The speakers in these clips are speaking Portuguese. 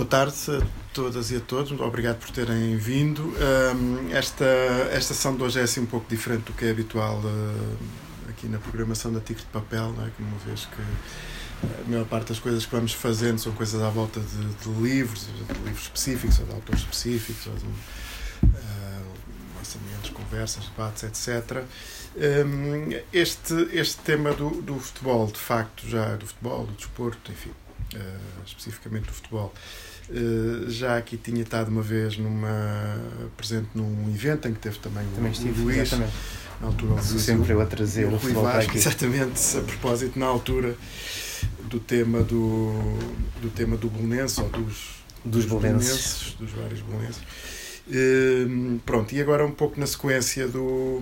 Boa tarde a todas e a todos, obrigado por terem vindo. esta, esta sessão de hoje é assim um pouco diferente do que é habitual uh, aqui na programação da Tigre de Papel, não é? uma vez que a maior parte das coisas que vamos fazendo são coisas à volta de, de livros, de livros específicos, ou de autores específicos, ou de uh, lançamentos, conversas, debates, etc. Um, este, este tema do, do futebol, de facto, já do futebol, do desporto, enfim, uh, especificamente do futebol. Uh, já aqui tinha estado uma vez numa, presente num evento em que teve também, também o, estive, o Luís, exatamente. na altura o sempre eu a trazer o, o futebol Vasco, exatamente, a propósito, na altura do tema do, do tema do Bolonense, ou dos, dos, dos bolonenses, dos vários bolonenses. Uh, pronto, e agora um pouco na sequência do,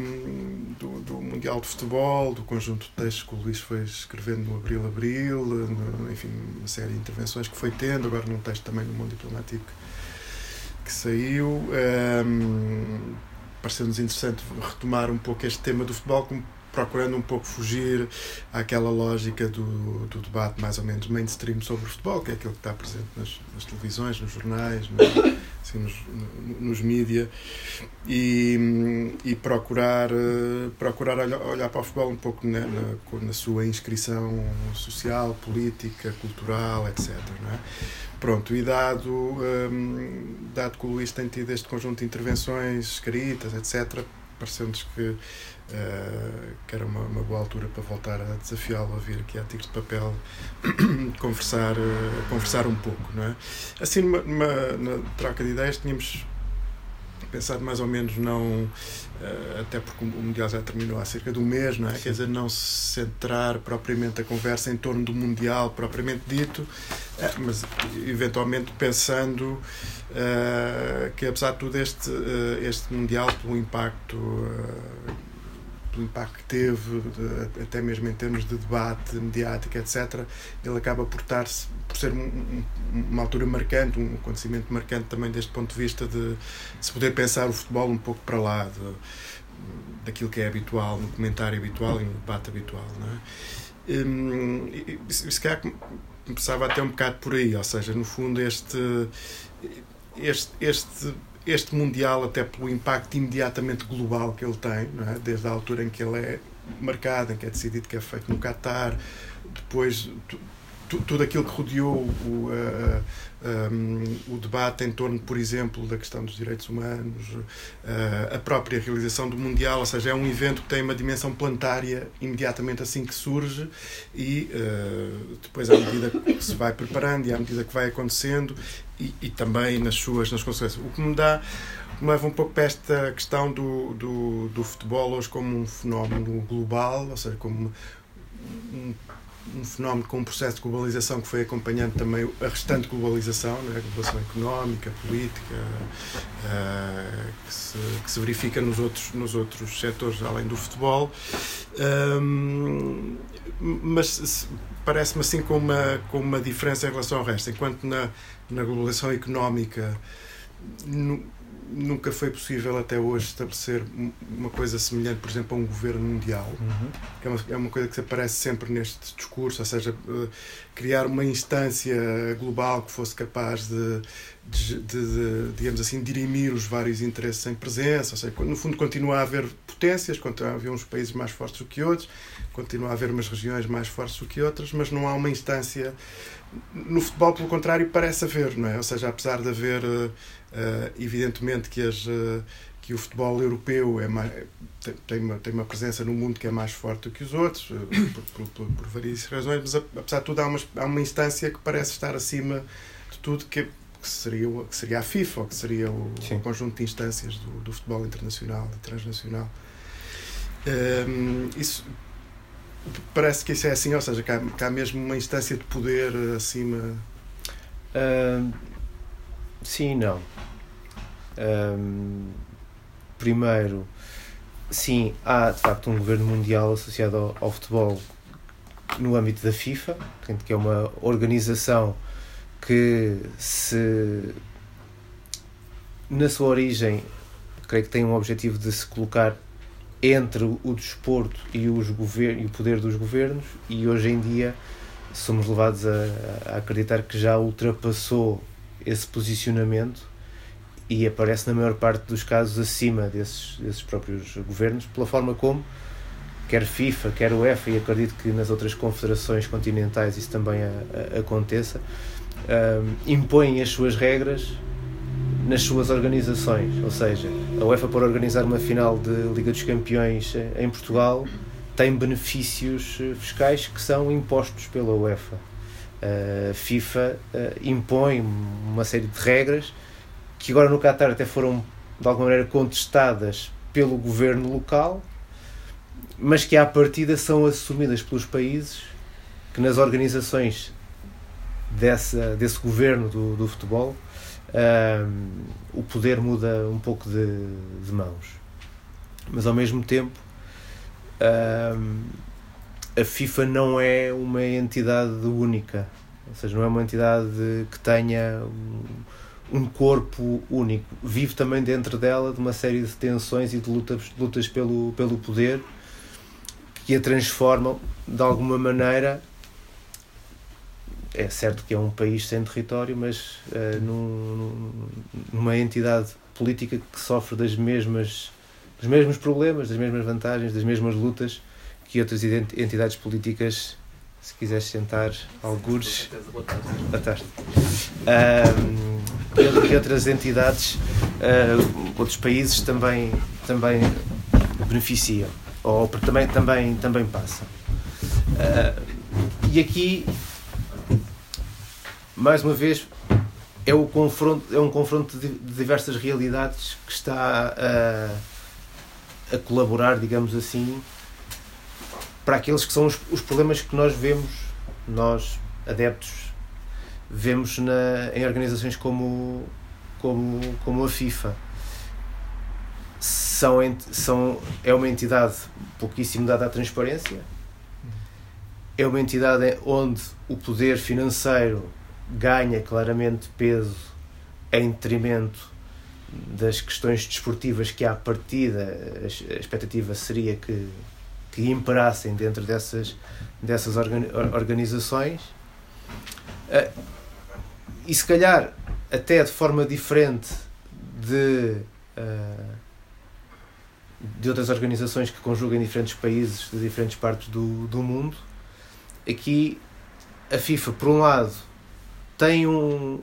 do, do, Mundial de Futebol, do conjunto de textos que o Luís foi escrevendo no Abril Abril, no, enfim, uma série de intervenções que foi tendo, agora num texto também no Mundo Diplomático que saiu. Um, Pareceu-nos interessante retomar um pouco este tema do futebol, procurando um pouco fugir àquela lógica do, do debate mais ou menos mainstream sobre o futebol, que é aquilo que está presente nas, nas televisões, nos jornais, no, assim, nos, nos mídia, e, e procurar, procurar olhar, para o futebol um pouco na, na, na sua inscrição social, política, cultural, etc. É? Pronto, e dado, um, dado que o Luís tem tido este conjunto de intervenções escritas, etc., pareceu-nos que Uh, que era uma, uma, boa altura para voltar a desafiá-lo a vir aqui à Tigre de Papel conversar, uh, conversar um pouco. Não é? Assim, numa, numa, troca de ideias, tínhamos pensado mais ou menos não, uh, até porque o Mundial já terminou há cerca de um mês, não é? Quer dizer, não se centrar propriamente a conversa em torno do Mundial propriamente dito, mas eventualmente pensando que apesar de tudo este, este Mundial, pelo impacto do impacto que teve, de, até mesmo em termos de debate mediático, etc., ele acaba por, estar por ser um, uma altura marcante, um acontecimento marcante também deste ponto de vista de se poder pensar o futebol um pouco para lá de, daquilo que é habitual, no comentário habitual e no debate habitual. Não é? Hum, e, se calhar começava até um bocado por aí, ou seja, no fundo este, este, este este Mundial, até pelo impacto imediatamente global que ele tem, é? desde a altura em que ele é marcado, em que é decidido que é feito no Qatar, depois tudo aquilo que rodeou o, um, o debate em torno, por exemplo, da questão dos direitos humanos, uh, a própria realização do Mundial, ou seja, é um evento que tem uma dimensão planetária imediatamente assim que surge e uh, depois, à medida que se vai preparando e à medida que vai acontecendo, e, e também nas suas nas consequências. O que me dá me leva um pouco para esta questão do, do, do futebol hoje como um fenómeno global, ou seja, como um, um fenómeno com um processo de globalização que foi acompanhando também a restante globalização, né? a globalização económica, política, uh, que, se, que, se, verifica nos outros, nos outros setores além do futebol. Um, mas parece-me assim com uma, com uma diferença em relação ao resto. Enquanto na, na globalização económica nunca foi possível até hoje estabelecer uma coisa semelhante, por exemplo, a um governo mundial, uhum. que é uma, é uma, coisa que se aparece sempre neste discurso, ou seja, uh, criar uma instância global que fosse capaz de, de, de, de, digamos assim, dirimir os vários interesses em presença, ou seja, no fundo continua a haver potências, continua a haver uns países mais fortes do que outros, continua a haver umas regiões mais fortes do que outras, mas não há uma instância no futebol, pelo contrário, parece haver, não é? Ou seja, apesar de haver, uh, evidentemente, que, as, uh, que o futebol europeu é mais, tem, uma, tem uma presença no mundo que é mais forte do que os outros, por, por, por, várias razões, mas apesar de tudo, há uma, há uma instância que parece estar acima de tudo, que, que, seria, que seria a FIFA, ou que seria o, o conjunto de instâncias do, do futebol internacional e transnacional. Um, isso Parece que isso é assim, ou seja, que há, que há mesmo uma instância de poder acima. Uh, sim não. Primeiro, sim, há de facto um governo mundial associado ao, ao futebol no âmbito da FIFA, que é uma organização que se na sua origem creio que tem um objetivo de se colocar entre o desporto e, os e o poder dos governos, e hoje em dia somos levados a, a acreditar que já ultrapassou esse posicionamento e aparece na maior parte dos casos acima desses, desses próprios governos, pela forma como quer FIFA, quer UEFA, e acredito que nas outras confederações continentais isso também a, a, aconteça, um, impõem as suas regras nas suas organizações. Ou seja, a UEFA, por organizar uma final de Liga dos Campeões em Portugal, tem benefícios eh, fiscais que são impostos pela UEFA. A FIFA uh, impõe uma série de regras que agora no Qatar até foram de alguma maneira contestadas pelo governo local, mas que à partida são assumidas pelos países que nas organizações dessa, desse governo do, do futebol um, o poder muda um pouco de, de mãos. Mas ao mesmo tempo um, a FIFA não é uma entidade única, ou seja, não é uma entidade que tenha um, um corpo único. Vive também dentro dela de uma série de tensões e de lutas, lutas pelo, pelo poder que a transformam de alguma maneira é certo que é um país sem território, mas uh, num, numa entidade política que sofre das mesmas, dos mesmos problemas, das mesmas vantagens, das mesmas lutas que outras entidades políticas. Se quiseres sentar, algures. Boa tarde. Um, e outras entidades, uh, outros países também, também beneficiam ou também, também, também passa. Uh, e aqui, mais uma vez, é, o confronto, é um confronto de diversas realidades que está a, a colaborar, digamos assim, para aqueles que são os, os problemas que nós vemos, nós adeptos, vemos na, em organizações como, como, como a FIFA. São, são, é uma entidade pouquíssimo dada à transparência, é uma entidade onde o poder financeiro ganha claramente peso em detrimento das questões desportivas que à partida a expectativa seria que, que imperassem dentro dessas, dessas organizações ah, e se calhar até de forma diferente de uh, de outras organizações que conjugam diferentes países de diferentes partes do, do mundo. Aqui a FIFA, por um lado, tem um,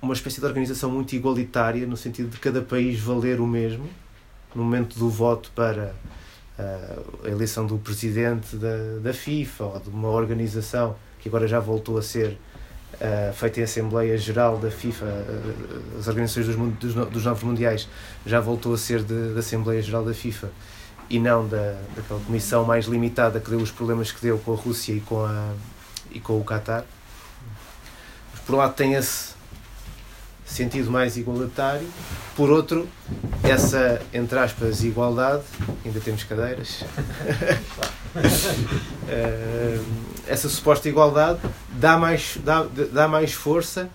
uma espécie de organização muito igualitária, no sentido de cada país valer o mesmo, no momento do voto para a eleição do presidente da, da FIFA ou de uma organização que agora já voltou a ser uh, feita em Assembleia Geral da FIFA, uh, as organizações dos, dos, dos, novos mundiais, já voltou a ser da Assembleia Geral da FIFA e não da, daquela comissão mais limitada que deu os problemas que deu com a Rússia e com, a, e com o Qatar. Por um lado tem esse sentido mais igualitário, por outro, essa, entre aspas, igualdade, ainda temos cadeiras, eh, essa suposta igualdade dá mais, dá, dá mais força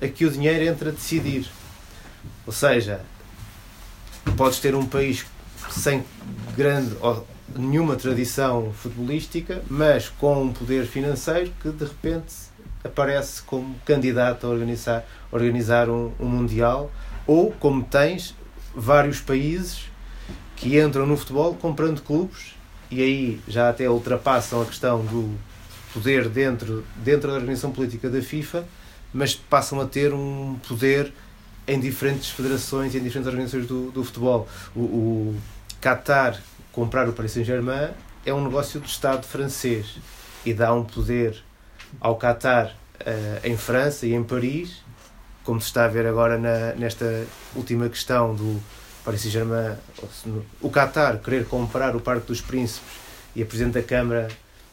a que o dinheiro entre a decidir. Ou seja, podes ter um país sem grande ou nenhuma tradição futebolística, mas com um poder financeiro que de repente aparece como candidato a organizar, organizar um, um Mundial, ou como tens vários países que entram no futebol comprando clubes e aí já até ultrapassam a questão do poder dentro, dentro da organização política da FIFA, mas passam a ter um poder em diferentes federações em diferentes organizações do, do futebol. O, o Qatar comprar o Paris Saint-Germain é um negócio do Estado francês e dá um poder ao Qatar uh, em França e em Paris, como se está a ver agora na, nesta última questão do Paris Saint-Germain, o Qatar querer comprar o Parque dos Príncipes e a Presidente da Câmara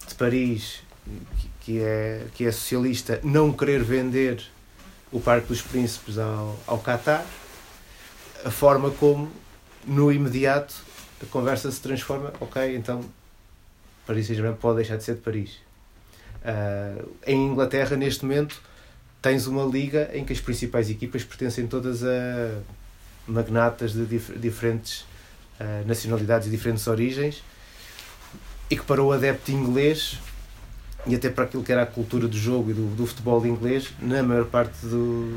de Paris, que é, que é socialista, não querer vender o Parque dos Príncipes ao, ao Qatar, a forma como, no imediato, a conversa se transforma, ok, então Paris Saint-Germain pode deixar de ser de Paris. Uh, em Inglaterra, neste momento, tens uma liga em que as principais equipas pertencem todas a magnatas de dif diferentes uh, nacionalidades e diferentes origens e que para o adepto inglês e até para aquilo que era a cultura do jogo e do, do futebol inglês, na maior parte do,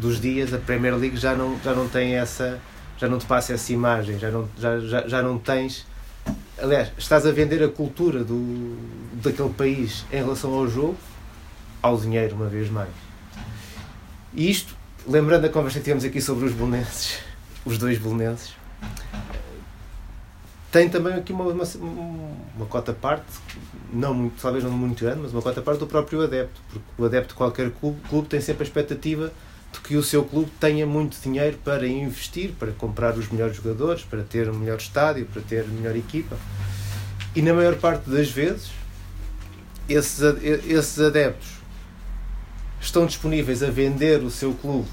dos dias a Premier League já não, já não tem essa, já não te passa essa imagem, já não, já, já, já não tens. Aliás, estás a vender a cultura do, daquele país em relação ao jogo, ao dinheiro, uma vez mais. E isto, lembrando a conversa que tivemos aqui sobre os bolonenses, os dois bolonenses, tem também aqui uma, uma, uma cota parte, não muito, talvez não muito grande, mas uma cota parte do próprio adepto, porque o adepto de qualquer clube, clube tem sempre a expectativa de que o seu clube tenha muito dinheiro para investir, para comprar os melhores jogadores, para ter um melhor estádio, para ter melhor equipa. E na maior parte das vezes, esses, adeptos estão disponíveis a vender o seu clube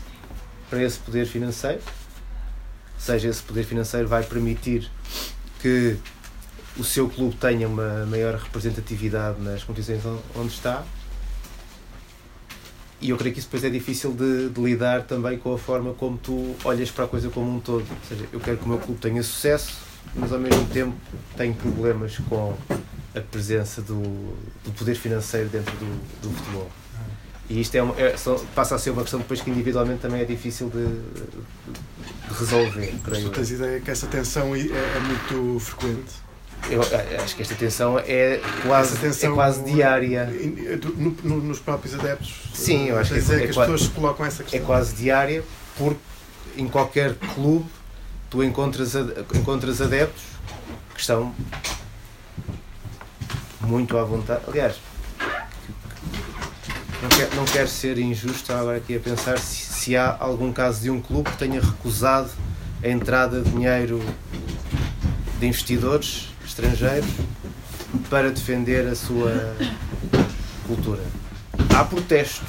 para esse poder financeiro, ou seja, esse poder financeiro vai permitir que o seu clube tenha uma maior representatividade nas competições onde está. E eu creio que isso depois é difícil de, de, lidar também com a forma como tu olhas para a coisa como um todo. Ou seja, eu quero que o meu clube tenha sucesso, mas ao mesmo tempo tenho problemas com a presença do, do poder financeiro dentro do, do futebol. E isto é, uma, é passa a ser uma questão depois que individualmente também é difícil de, de resolver. Mas tu tens ideia que essa tensão é, é muito frequente? Eu acho que esta tensão é quase, tensão é quase diária. No, no, nos próprios adeptos? Sim, eu acho que, é, que, é, as pessoas colocam essa questão. É quase diária, porque em qualquer clube tu encontras, encontras adeptos que estão muito à vontade. Aliás, não quero, não quero ser injusto, agora aqui a pensar se, se há algum caso de um clube que tenha recusado a entrada de dinheiro de investidores estrangeiros para defender a sua cultura. Há protestos,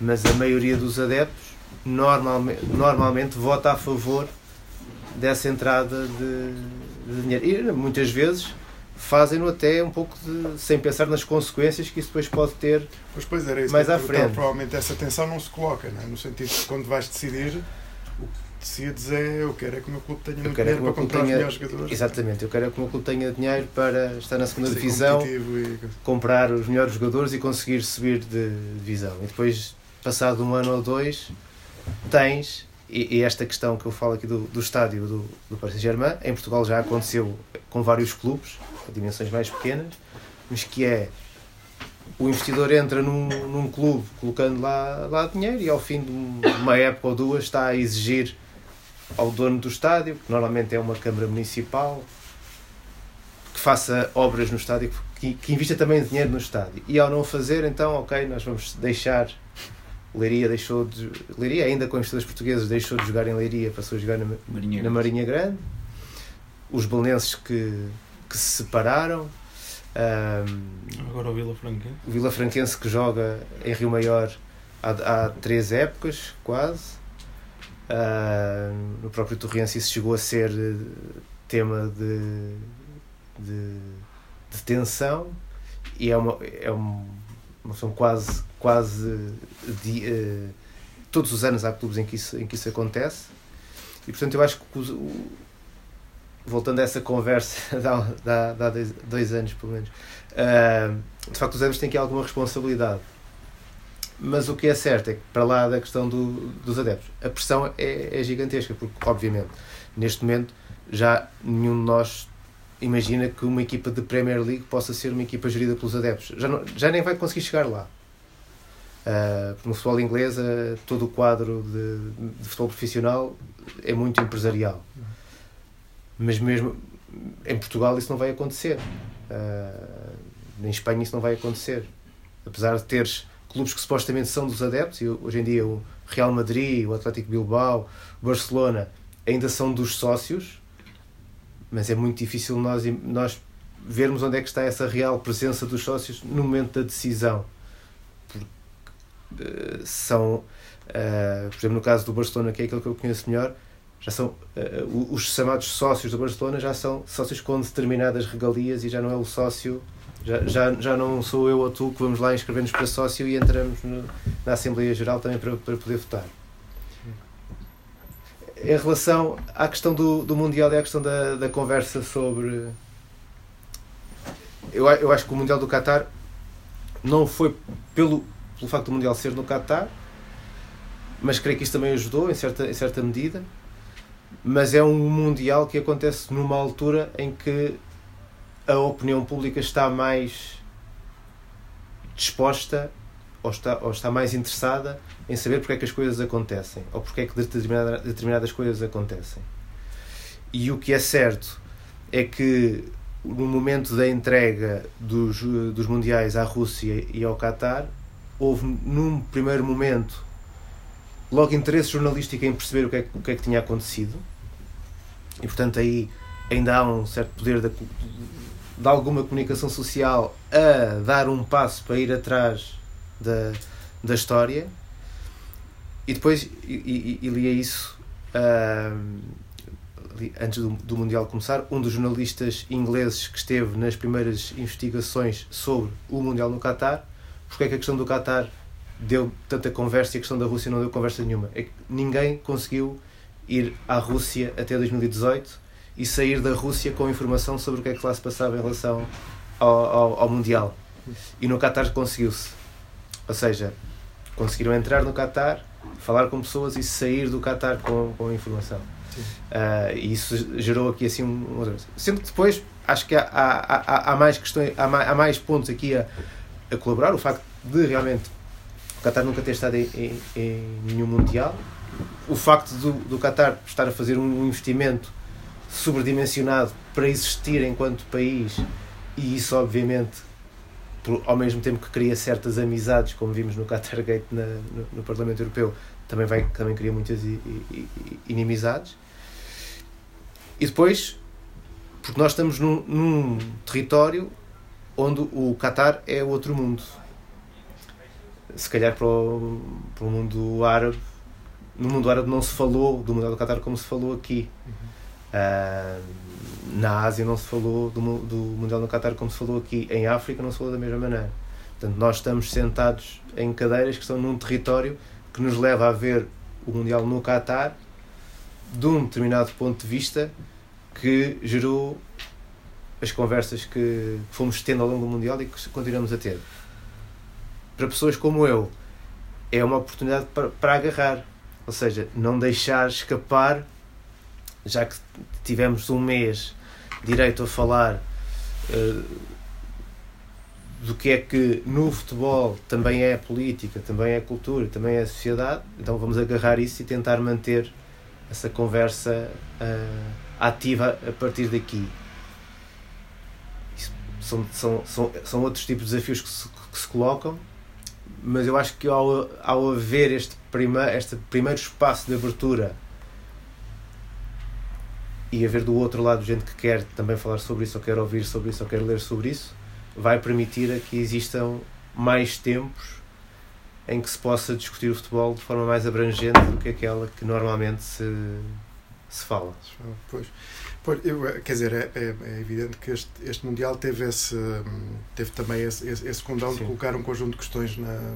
mas a maioria dos adeptos normalmente, normalmente vota a favor dessa entrada de, de dinheiro. E muitas vezes fazem-no até um pouco de, sem pensar nas consequências que isso depois pode ter pois, pois era isso mais à frente. Provavelmente essa tensão não se coloca, não é? no sentido de quando vais decidir, decides é eu quero é que o meu clube tenha muito dinheiro para comprar tenha, os melhores jogadores. Exatamente, eu quero é que o meu clube tenha dinheiro para estar na segunda divisão, e... comprar os melhores jogadores e conseguir subir de divisão. E depois, passado um ano ou dois, tens e, esta questão que eu falo aqui do, do estádio do, do Paris Saint-Germain, em Portugal já aconteceu com vários clubes, dimensões mais pequenas, mas que é o investidor entra num, num clube colocando lá, lá dinheiro e ao fim de uma época ou duas está a exigir ao dono do estádio, que normalmente é uma Câmara Municipal, que faça obras no estádio, que, que invista também dinheiro no estádio. E ao não fazer, então, ok, nós vamos deixar. Leiria deixou de. Leiria, ainda com investidores portugueses, deixou de jogar em Leiria, passou a jogar na Marinha, na Marinha Grande. Os belenenses que que se separaram. Um, Agora o Vila Franquense. O Vila Franquense que joga em Rio Maior há, há três épocas, quase. Uh, no próprio Torrense isso chegou a ser eh, tema de, de, de tensão e é uma, é uma, são quase, quase de, uh, todos os anos há clubes em que isso, em que isso acontece e portanto eu acho que o, voltando a essa conversa de há, dois, dois, anos, pelo menos, uh, de facto os adeptos têm aqui alguma responsabilidade. Mas o que é certo é que, para lá da questão do, dos adeptos, a pressão é, é gigantesca, porque, obviamente, neste momento, já nenhum de nós imagina que uma equipa de Premier League possa ser uma equipa gerida pelos adeptos. Já, não, já nem vai conseguir chegar lá. Uh, no futebol inglês, uh, todo o quadro de, de futebol profissional é muito empresarial. Mas mesmo em Portugal isso não vai acontecer. Uh, em Espanha isso não vai acontecer. Apesar de teres clubes que supostamente são dos adeptos, e hoje em dia o Real Madrid, o Atlético Bilbao, o Barcelona ainda são dos sócios, mas é muito difícil nós, nós vermos onde é que está essa real presença dos sócios no momento da decisão. Porque uh, são, uh, por exemplo, no caso do Barcelona, que é aquele que eu conheço melhor, já são uh, os chamados sócios do Barcelona já são sócios com determinadas regalias e já não é o sócio já, já, já não sou eu ou tu que vamos lá inscrever-nos para sócio e entramos no, na Assembleia Geral também para, para poder votar em relação à questão do, do Mundial e à questão da, da conversa sobre eu, eu acho que o Mundial do Qatar não foi pelo, pelo facto do Mundial ser no Qatar, mas creio que isso também ajudou em certa, em certa medida. Mas é um Mundial que acontece numa altura em que a opinião pública está mais disposta ou está, ou está mais interessada em saber porque é que as coisas acontecem ou porque é que determinada, determinadas coisas acontecem. E o que é certo é que no momento da entrega dos, dos Mundiais à Rússia e ao Qatar, houve num primeiro momento logo interesse jornalístico em perceber o que é, o que, é que tinha acontecido e portanto aí ainda há um certo poder de, de alguma comunicação social a dar um passo para ir atrás da, da história e depois e, e, e lia isso uh, antes do, do Mundial começar, um dos jornalistas ingleses que esteve nas primeiras investigações sobre o Mundial no Qatar, porque é que a questão do Qatar deu tanta conversa e a questão da Rússia não deu conversa nenhuma. É que ninguém conseguiu ir à Rússia até 2018 e sair da Rússia com informação sobre o que é que lá se passava em relação ao, ao, ao Mundial. E no Qatar conseguiu-se. Ou seja, conseguiram entrar no Qatar, falar com pessoas e sair do Qatar com, com informação. Uh, e isso gerou aqui assim um. Sempre que depois acho que há, há, há, há mais questões, há mais, há mais pontos aqui a, a colaborar. O facto de realmente o Qatar nunca ter estado em, em, em nenhum Mundial, o facto do, do Qatar estar a fazer um investimento sobredimensionado para existir enquanto país, e isso obviamente por, ao mesmo tempo que cria certas amizades, como vimos no Qatar Gate na, no, no, Parlamento Europeu, também, vai, também cria muitas inimizades. E depois, porque nós estamos num, num território onde o Qatar é outro mundo. Se calhar para o, para o mundo árabe, no mundo árabe não se falou do Mundial do Qatar como se falou aqui. Uhum. Uh, na Ásia não se falou do, do Mundial no Qatar como se falou aqui. Em África não se falou da mesma maneira. Portanto, nós estamos sentados em cadeiras que estão num território que nos leva a ver o Mundial no Qatar de um determinado ponto de vista que gerou as conversas que fomos tendo ao longo do Mundial e que continuamos a ter. Para pessoas como eu, é uma oportunidade para, para agarrar, ou seja, não deixar escapar, já que tivemos um mês direito a falar uh, do que é que no futebol também é política, também é cultura, também é sociedade, então vamos agarrar isso e tentar manter essa conversa uh, ativa a partir daqui. Isso são, são, são, são outros tipos de desafios que se, que se colocam, mas eu acho que ao, ao haver este, prima, este primeiro espaço de abertura e haver do outro lado gente que quer também falar sobre isso, ou quer ouvir sobre isso, ou quer ler sobre isso, vai permitir a que existam mais tempos em que se possa discutir o futebol de forma mais abrangente do que aquela que normalmente se, se fala. Pois, pois eu, quer dizer, é, é, é, evidente que este, este Mundial teve, esse, teve também esse, esse, esse condão de colocar um conjunto de questões na,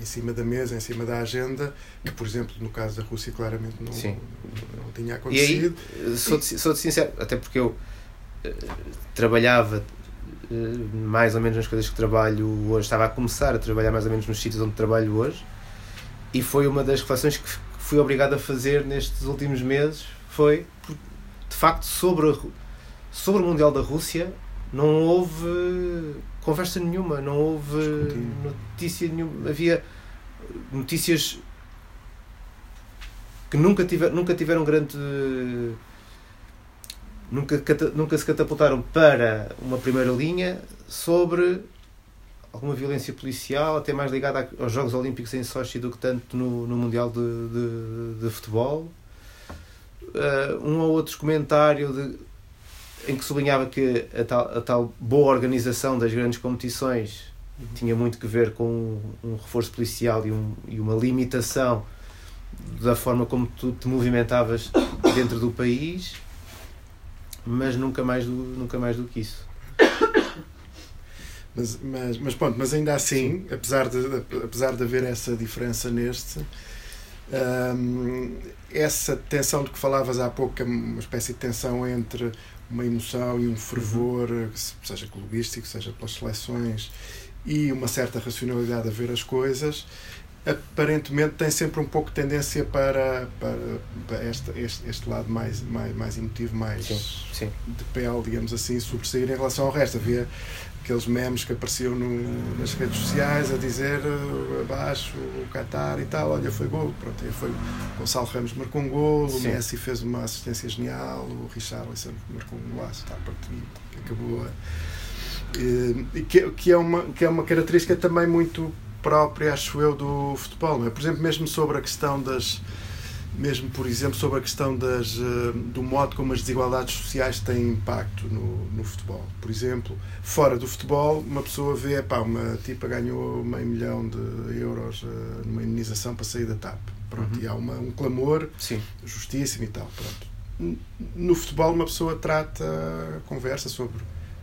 em cima da mesa, em cima da agenda, que, por exemplo, no caso da Rússia, claramente não, não, não, tinha acontecido. E aí, sou, sincero, até porque eu uh, trabalhava uh, mais ou menos nas coisas que trabalho hoje, estava a começar a trabalhar mais ou menos nos sítios onde trabalho hoje, e foi uma das reflexões que fui obrigado a fazer nestes últimos meses, foi, de facto, sobre, a, sobre o Mundial da Rússia, não houve conversa nenhuma, não houve notícia nenhuma. Havia notícias que nunca, tiver, nunca tiveram grande. Nunca, nunca se catapultaram para uma primeira linha sobre alguma violência policial, até mais ligada aos Jogos Olímpicos em Sochi do que tanto no, no Mundial de, de, de Futebol. Uh, um ou outro comentário de em que sublinhava que a tal, a tal boa organização das grandes competições tinha muito que ver com um, reforço policial e, um, e uma limitação da forma como tu te movimentavas dentro do país, mas nunca mais do, nunca mais do que isso. Mas, mas, mas pronto, mas ainda assim, apesar de, apesar de haver essa diferença neste, hum, essa tensão de que falavas há pouco, é uma espécie de tensão entre uma emoção e um fervor, uhum. seja clubístico, seja pelas seleções, e uma certa racionalidade a ver as coisas, aparentemente tem sempre um pouco tendência para, para, para este, este, este lado mais, mais, mais emotivo, mais sim, sim. de pele, digamos assim, sobressair em relação ao resto. Havia aqueles memes que apareciam no, nas redes sociais a dizer uh, abaixo o Qatar e tal, olha, foi gol. Pronto, foi Gonçalo Ramos marcou um gol, o Messi fez uma assistência genial, o Richarlison marcou um golaço, tá, pronto, acabou a, e, que, que, é uma, que é uma característica também muito própria, acho eu, do futebol. É? Por exemplo, mesmo sobre a questão das. Mesmo, por exemplo, sobre a questão das, uh, do modo como as desigualdades sociais têm impacto no, no futebol. Por exemplo, fora do futebol, uma pessoa vê, pá, uma tipa ganhou meio milhão de euros uh, numa indenização para sair da TAP. Pronto, uhum. E há uma, um clamor Sim. justíssimo e tal. Pronto. No futebol, uma pessoa trata, conversa sobre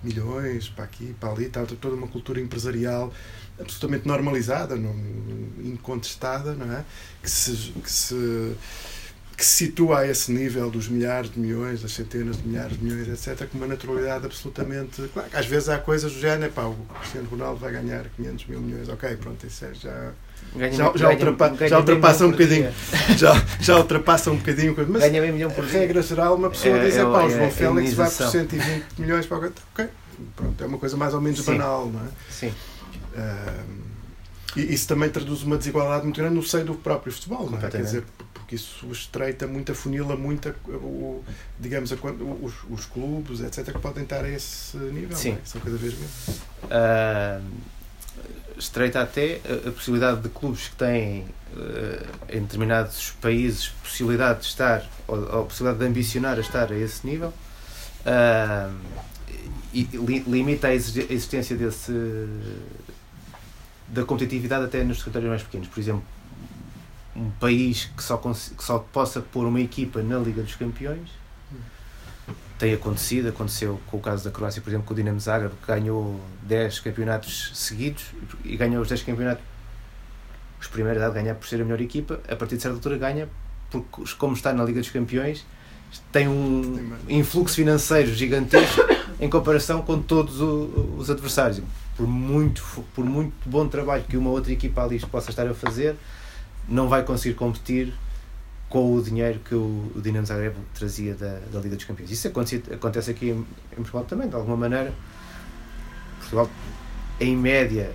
milhões para aqui, para ali, está toda uma cultura empresarial absolutamente normalizada, não, incontestada, não é? Que se, que se que se situa a esse nível dos milhares de milhões, das centenas de milhares de milhões, etc., com uma naturalidade absolutamente. Claro às vezes há coisas do género, pá, o Cristiano Ronaldo vai ganhar 500 mil milhões, ok, pronto, isso é já. Ganha, já, já, ultrapa, ganha já ultrapassa um bocadinho. Já, já ultrapassa um bocadinho. Mas ganha meio milhão por dia. regra geral, uma pessoa é, diz: é, pá, o João é, Félix vai por 120 milhões para o Ok, pronto, é uma coisa mais ou menos Sim. banal, não é? Sim. Uh, e isso também traduz uma desigualdade muito grande no seio do próprio futebol, não é? Quer dizer, porque isso estreita muito, afunila muito, o, digamos, a, os, os clubes, etc., que podem estar a esse nível, Sim. É? São cada vez menos. Uh, estreita até a, a, possibilidade de clubes que têm, uh, em determinados países, possibilidade de estar, ou, ou possibilidade de ambicionar a estar a esse nível, uh, e li, limita a existência desse da competitividade até nos territórios mais pequenos. Por exemplo, um país que só, que só possa pôr uma equipa na Liga dos Campeões tem acontecido, aconteceu com o caso da Croácia, por exemplo, com o Dinamo Zagreb, que ganhou 10 campeonatos seguidos e ganhou os 10 campeonatos os primeiros a ganhar por ser a melhor equipa, a partir de certa altura ganha porque como está na Liga dos Campeões tem um influxo financeiro gigantesco em comparação com todos os adversários. Por muito, por muito bom trabalho que uma outra equipa ali possa estar a fazer, não vai conseguir competir com o dinheiro que o, Dinamo Zagreb trazia da, da Liga dos Campeões. Isso acontece, acontece aqui em, em Portugal também, de alguma maneira. Portugal, em média,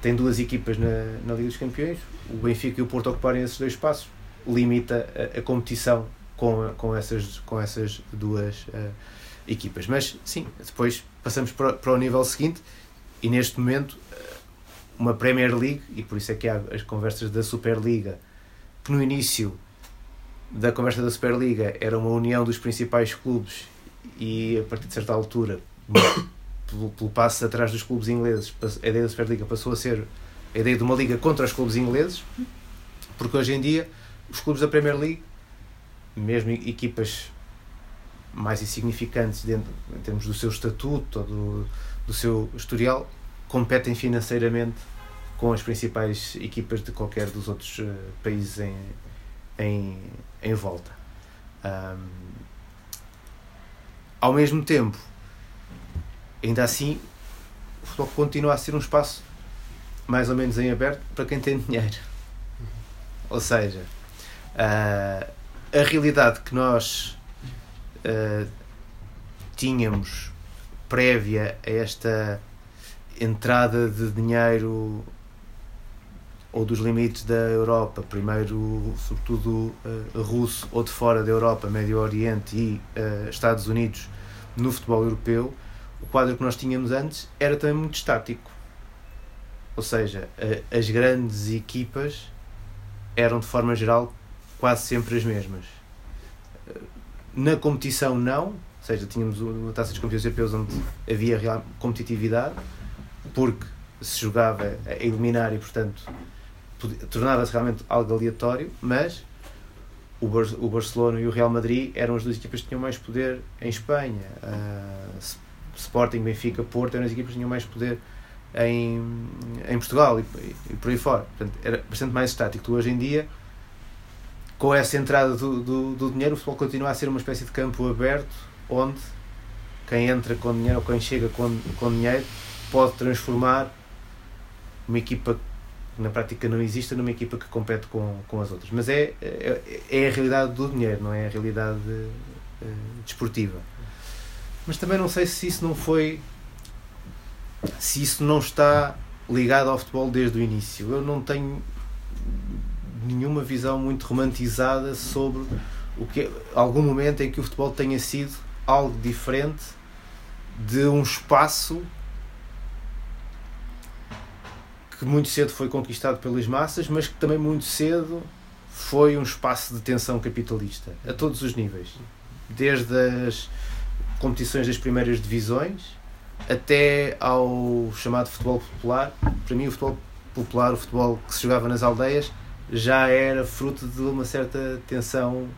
tem duas equipas na, na Liga dos Campeões. O Benfica e o Porto ocuparem esses dois espaços, limita a, a competição com, com, essas, com essas duas uh, equipas. Mas sim, depois passamos para, para o nível seguinte e neste momento, uma Premier League, e por isso é que há as conversas da Superliga, que no início da conversa da Superliga era uma união dos principais clubes e a partir de certa altura, pelo, pelo passo atrás dos clubes ingleses, a ideia da Superliga passou a ser a ideia de uma liga contra os clubes ingleses, porque hoje em dia os clubes da Premier League, mesmo equipas mais insignificantes dentro, em termos do seu estatuto ou do, do seu historial, competem financeiramente com as principais equipas de qualquer dos outros uh, países em, em, em volta. Um, ao mesmo tempo, ainda assim, o futebol continua a ser um espaço mais ou menos em aberto para quem tem dinheiro. Ou seja, uh, a realidade que nós uh, tínhamos prévia a esta entrada de dinheiro ou dos limites da Europa, primeiro, sobretudo, uh, russo ou de fora da Europa, Médio Oriente e uh, Estados Unidos no futebol europeu, o quadro que nós tínhamos antes era também muito estático. Ou seja, uh, as grandes equipas eram, de forma geral, quase sempre as mesmas. Na competição, não, ou seja, tínhamos uma taça dos campeões europeus onde havia real competitividade, porque se jogava a eliminar e, portanto, tornava-se realmente algo aleatório, mas o, Bar o Barcelona e o Real Madrid eram as duas equipas que tinham mais poder em Espanha. Uh, Sporting, Benfica, Porto eram as equipas que tinham mais poder em, em Portugal e, e por aí fora. Portanto, era bastante mais estático. Hoje em dia, com essa entrada do, do, do dinheiro, o futebol continua a ser uma espécie de campo aberto onde quem entra com dinheiro ou quem chega com, com dinheiro pode transformar uma equipa na prática não exista numa equipa que compete com, com as outras. Mas é, é, é a realidade do dinheiro, não é a realidade uh, desportiva. Mas também não sei se isso não foi. se isso não está ligado ao futebol desde o início. Eu não tenho nenhuma visão muito romantizada sobre o que algum momento em que o futebol tenha sido algo diferente de um espaço que muito cedo foi conquistado pelas massas, mas que também muito cedo foi um espaço de tensão capitalista a todos os níveis, desde as competições das primeiras divisões até ao chamado futebol popular. Para mim, o futebol popular, o futebol que se jogava nas aldeias, já era fruto de uma certa tensão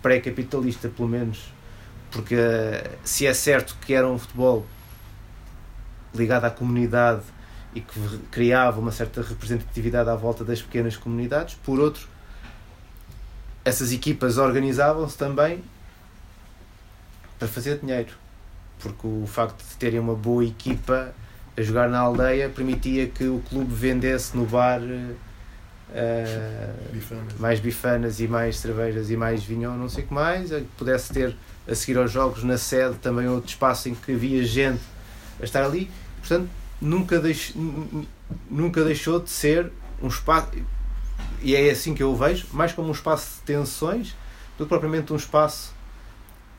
pré-capitalista, pelo menos. Porque se é certo que era um futebol ligado à comunidade e que criava uma certa representatividade à volta das pequenas comunidades, por outro, essas equipas organizavam-se também para fazer dinheiro. Porque o facto de terem uma boa equipa a jogar na aldeia permitia que o clube vendesse no bar uh, bifanas. mais bifanas e mais cervejas e mais vinho não sei o que mais, que pudesse ter a seguir aos jogos na sede também outro espaço em que havia gente a estar ali. Portanto, nunca, deix, nunca deixou de ser um espaço, e é assim que eu o vejo, mais como um espaço de tensões do que propriamente um espaço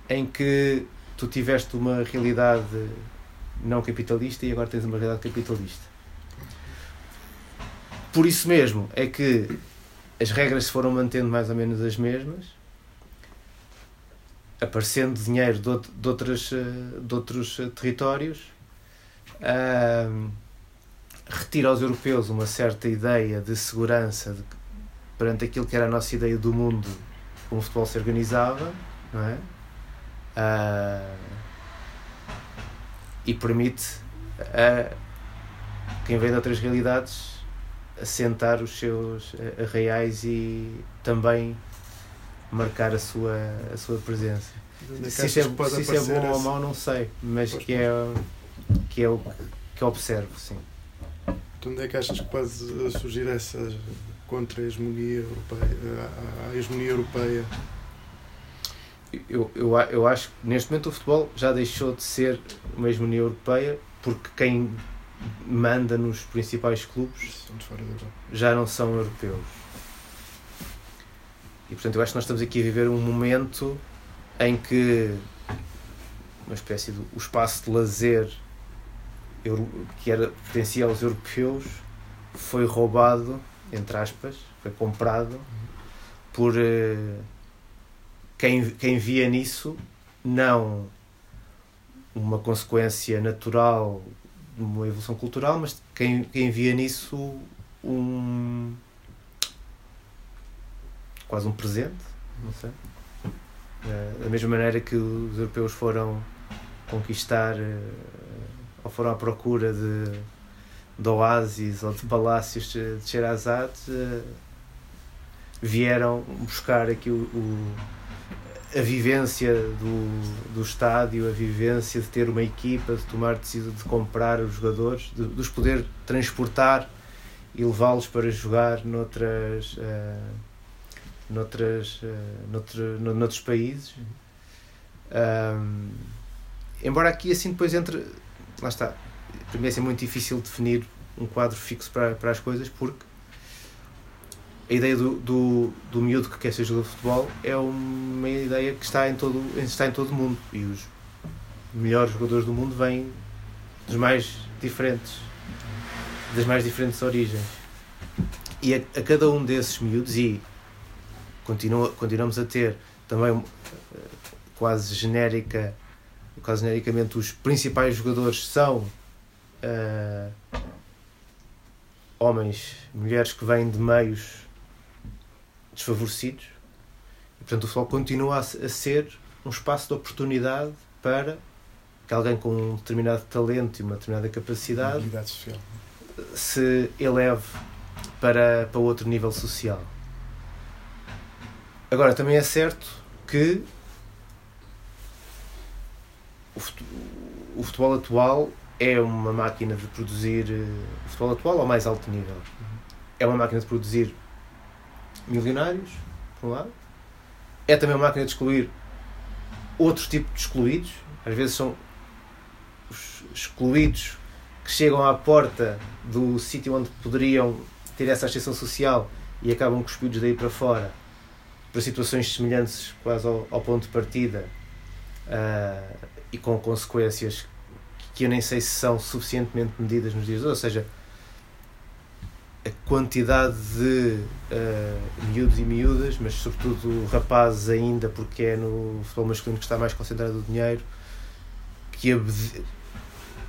em que tu tiveste uma realidade não capitalista e agora tens uma realidade capitalista. Por isso mesmo é que as regras se foram mantendo mais ou menos as mesmas, aparecendo dinheiro de, outras, eh, de outros territórios, uh, retira aos europeus uma certa ideia de segurança de, perante aquilo que era a nossa ideia do mundo como o futebol se organizava, não é? Uh, e permite a quem vem de outras realidades assentar os seus arraiais e também marcar a sua, a sua presença. Se isso, é, se isso é bom ou mau, não sei, mas que é, que é o que observo, sim. De onde é que achas que pode surgir essa contra-hegemonia europeia, a, a hegemonia europeia? Eu, eu, eu acho que neste momento o futebol já deixou de ser uma hegemonia europeia porque quem manda nos principais clubes já não são europeus. E portanto eu acho que nós estamos aqui a viver um momento em que uma espécie de o espaço de lazer que era, pertencia aos europeus foi roubado, entre aspas, foi comprado por uh, quem, quem via nisso não uma consequência natural de uma evolução cultural, mas quem, quem via nisso um quase um presente, não sei. Uh, da mesma maneira que os europeus foram conquistar uh, ou foram à procura de, de oásis ou de palácios de Sherazade, uh, vieram buscar aqui o, o a vivência do, do estádio, a vivência de ter uma equipa, de tomar decisão de comprar os jogadores, de, de os poder transportar e levá-los para jogar noutras, uh, noutras, uh, noutro, noutros países. Um, embora aqui assim depois entre. Lá está. Para mim é muito difícil definir um quadro fixo para, para as coisas porque a ideia do, do, do miúdo que quer ser jogador de futebol é uma ideia que está em todo, está em todo o mundo e os melhores jogadores do mundo vêm dos mais diferentes das mais diferentes origens e a, a cada um desses miúdos e continua, continuamos a ter também eh, quase genérica quase genericamente os principais jogadores são uh, homens, mulheres que vêm de meios desfavorecidos. E, portanto, o futebol continua a, ser um espaço de oportunidade para que alguém com um determinado talento e uma determinada capacidade se eleve para, para outro nível social. Agora, também é certo que o futebol atual é uma máquina de produzir uh, futebol atual ao mais alto nível. É uma máquina de produzir milionários, por um lado. É também uma máquina de excluir outro tipo de excluídos. Às vezes são os excluídos que chegam à porta do sítio onde poderiam ter essa ascensão social e acabam cuspidos daí para fora para situações semelhantes quase ao, ao ponto de partida uh, e com consequências que eu nem sei se são suficientemente medidas nos dias de hoje, ou seja, a quantidade de uh, miúdos e miúdas, mas sobretudo rapazes ainda, porque é no futebol masculino que está mais concentrado o dinheiro, que,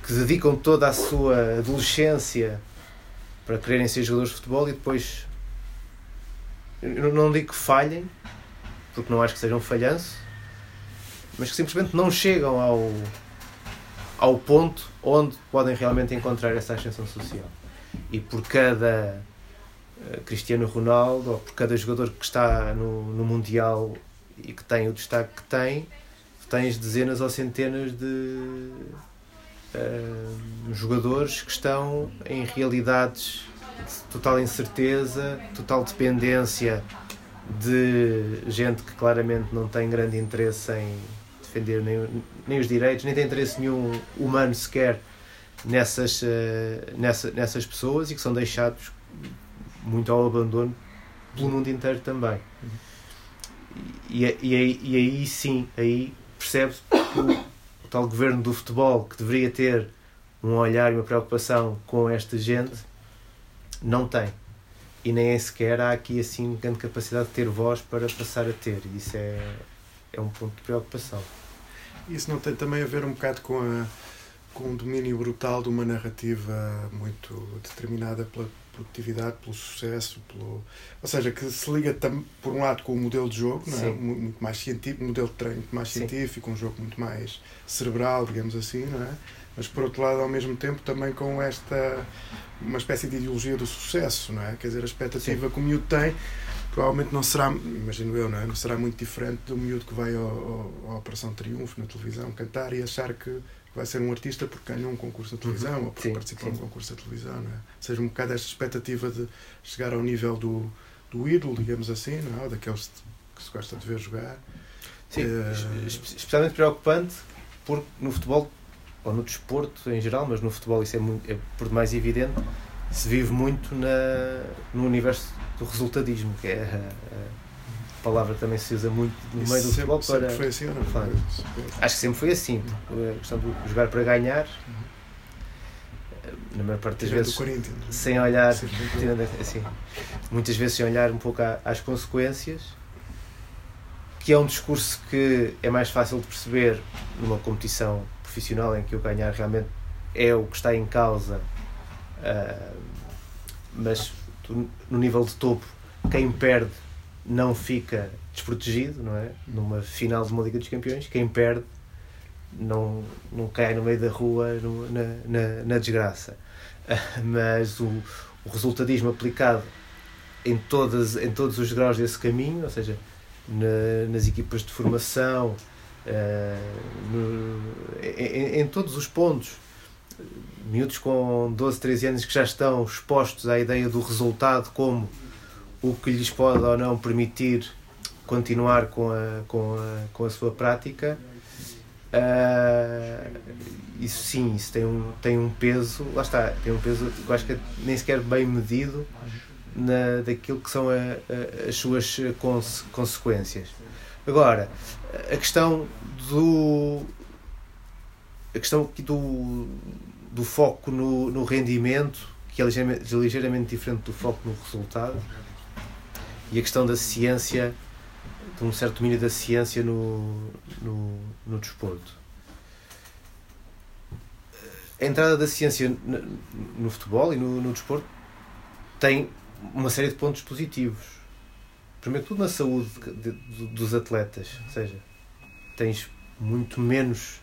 que dedicam toda a sua adolescência para quererem ser jogadores de futebol e depois eu não digo que falhem, porque não acho que sejam falhanço, mas que simplesmente não chegam ao, ao ponto onde podem realmente encontrar essa ascensão social. E por cada uh, Cristiano Ronaldo, ou por cada jogador que está no, no Mundial e que tem o destaque que tem, tens dezenas ou centenas de uh, jogadores que estão em realidades de total incerteza, total dependência de gente que claramente não tem grande interesse em defender nem, nem os direitos, nem tem interesse nenhum humano sequer nessas, uh, nessa, nessas pessoas e que são deixados muito ao abandono pelo mundo inteiro também. E, e, aí, e aí sim, aí percebe-se que o, o tal governo do futebol que deveria ter um olhar e uma preocupação com esta gente não tem. E nem sequer há aqui assim grande capacidade de ter voz para passar a ter. Isso é, é um ponto de preocupação. Isso não tem também a ver um bocado com, a, com o domínio brutal de uma narrativa muito determinada pela produtividade, pelo sucesso, pelo... ou seja, que se liga por um lado com o modelo de jogo, não é? muito mais científico, modelo de treino muito mais científico, Sim. um jogo muito mais cerebral, digamos assim, não é? mas por outro lado, ao mesmo tempo, também com esta uma espécie de ideologia do sucesso, não é? Quer dizer, a expectativa Sim. que o miúdo tem provavelmente não será, imagino eu, não, é? não será muito diferente do miúdo que vai ao, ao, à Operação Triunfo na televisão cantar e achar que vai ser um artista porque ganhou um concurso de televisão uhum. ou porque sim, participou de um concurso de televisão, não é? Ou seja, um bocado esta expectativa de chegar ao nível do, do ídolo, digamos assim, não é? Daqueles que se gosta de ver jogar. Sim, uh... especialmente preocupante porque no futebol ou no desporto em geral, mas no futebol isso é, muito, é por mais evidente, se vive muito na, no universo do resultadismo, que é a, palavra que também se usa muito no meio do futebol para. Sempre foi assim, não foi? Acho que sempre foi assim. A questão de jogar para ganhar, na maior parte das vezes, sem olhar, assim, muitas vezes sem olhar um pouco às consequências que é um discurso que é mais fácil de perceber numa competição profissional em que o ganhar realmente é o que está em causa, uh, mas tu, no nível de topo, quem perde não fica desprotegido, não é? Numa final de uma Liga dos Campeões, quem perde não, não cai no meio da rua no, na, na, na, desgraça. Mas o, o resultadismo aplicado em, todas, em todos os graus desse caminho, ou seja, na, nas equipas de formação, uh, no, em, em, todos os pontos. Miúdos com 12, 13 anos que já estão expostos à ideia do resultado como o que lhes pode ou não permitir continuar com a, com a, com a sua prática. Uh, isso sim, isso tem um, tem um peso, lá está, tem um peso que eu acho que é nem sequer bem medido na, daquilo que são a, a, as suas conse, consequências. Agora, a questão do. A questão aqui do, do foco no, no rendimento, que é ligeiramente, ligeiramente diferente do foco no resultado, e a questão da ciência, de um certo domínio da ciência no, no, no desporto. A entrada da ciência no, no futebol e no, no desporto tem uma série de pontos positivos primeiro tudo na saúde de, de, dos atletas, ou seja, tens muito menos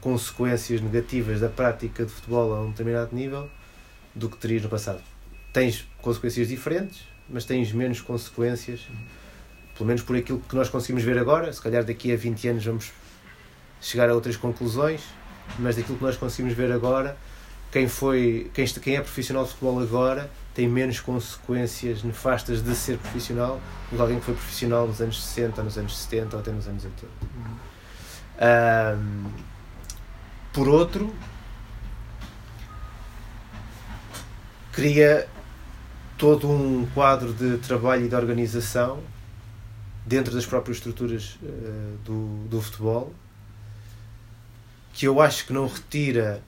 consequências negativas da prática de futebol a um determinado nível do que terias no passado. Tens consequências diferentes, mas tens menos consequências, pelo menos por aquilo que nós conseguimos ver agora. Se calhar daqui a 20 anos vamos chegar a outras conclusões, mas daquilo que nós conseguimos ver agora, quem, foi, quem, quem é profissional de futebol agora tem menos consequências nefastas de ser profissional do que alguém que foi profissional nos anos 60, nos anos 70 ou até nos anos 80. Um, por outro, cria todo um quadro de trabalho e de organização dentro das próprias estruturas uh, do, do futebol que eu acho que não retira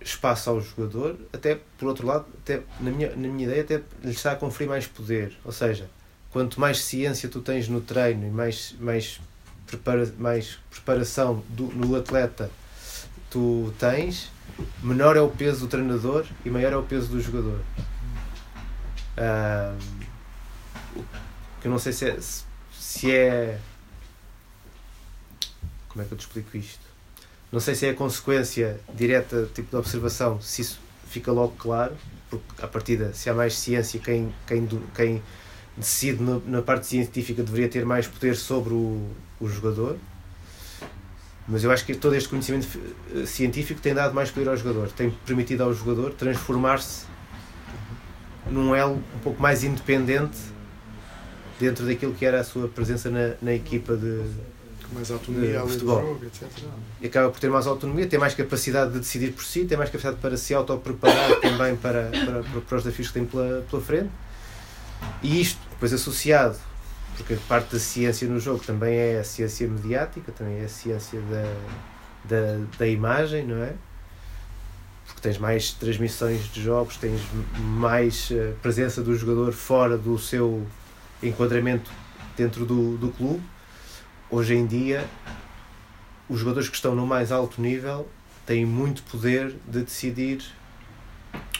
espaço ao jogador, até por outro lado, até na minha, na minha ideia, até lhe está a conferir mais poder. Ou seja, quanto mais ciência tu tens no treino e mais, mais, prepara, mais preparação do, no atleta tu tens, menor é o peso do treinador e maior é o peso do jogador. Que eu não sei se é, se é. Como é que eu te explico isto? Não sei se é a consequência direta tipo de observação, se isso fica logo claro, porque a partida, se há mais ciência, quem, quem, quem decide no, na parte científica deveria ter mais poder sobre o, o jogador. Mas eu acho que todo este conhecimento eh, científico tem dado mais poder ao jogador, tem permitido ao jogador transformar-se num elo um pouco mais independente dentro daquilo que era a sua presença na, na equipa de, mais autonomia de futebol. Jogo, etc. E acaba por ter mais autonomia, tem mais capacidade de decidir por si, tem mais capacidade para se auto-preparar também para, para, para, os desafios que tem pela, pela frente. E isto, depois associado, porque parte da ciência no jogo também é a ciência mediática, também é a ciência da, da, da imagem, não é? Porque tens mais transmissões de jogos, tens mais uh, presença do jogador fora do seu enquadramento dentro do, do clube hoje em dia os jogadores que estão no mais alto nível têm muito poder de decidir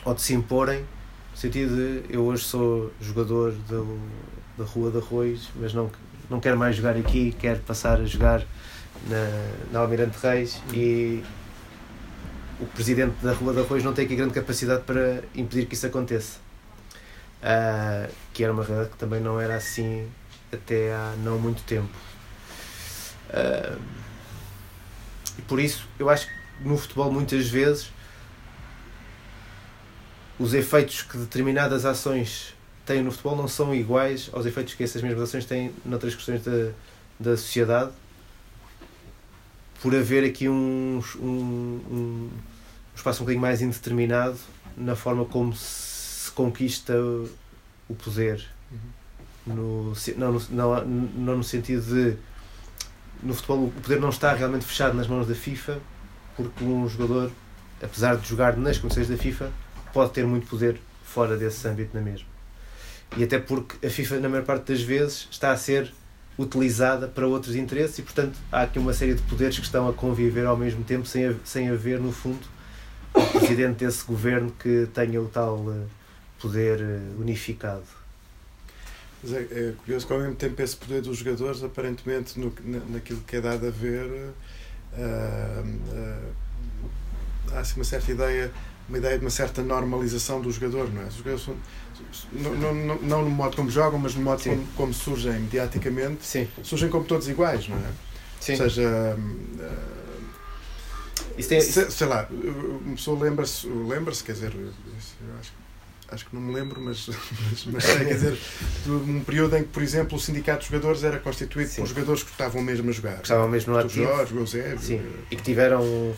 ou de se imporem sentido de eu hoje sou jogador do, da Rua de Arroz mas não, não quero mais jogar aqui quero passar a jogar na, na Almirante Reis e o presidente da Rua de Arroz não tem aqui grande capacidade para impedir que isso aconteça. Uh, que era uma realidade que também não era assim até há não muito tempo. Uh, e por isso eu acho que no futebol muitas vezes os efeitos que determinadas ações têm no futebol não são iguais aos efeitos que essas mesmas ações têm noutras questões da, da sociedade por haver aqui um, um, um espaço um bocadinho mais indeterminado na forma como se conquista o poder. Uhum. No, não, não, não no sentido de no futebol o poder não está realmente fechado nas mãos da FIFA, porque um jogador, apesar de jogar nas condições da FIFA, pode ter muito poder fora desse âmbito na mesma. E até porque a FIFA, na maior parte das vezes, está a ser utilizada para outros interesses e, portanto, há aqui uma série de poderes que estão a conviver ao mesmo tempo, sem, sem haver, no fundo, o presidente desse governo que tenha o tal eh, poder eh, unificado. Mas é, é, curioso que ao mesmo tempo esse poder dos jogadores, aparentemente, no, naquilo que é dado a ver, uh, uh, há assim uma certa ideia, uma ideia de uma certa normalização do jogador, não é? Os jogadores são, não, não, não no modo como jogam, mas no modo como, como, surgem mediaticamente, Sim. surgem como todos iguais, não é? Sim. Ou seja, uh, tem, isso... sei, lá, uma pessoa lembra-se, lembra-se, quer dizer, acho que acho que não me lembro, mas, mas, mas sei, quer dizer, um período em que, por exemplo, o sindicato de jogadores era constituído Sim. por jogadores que estavam mesmo a jogar. Estavam mesmo no ativo. Jorge, Eusébio. Sim, e que tiveram,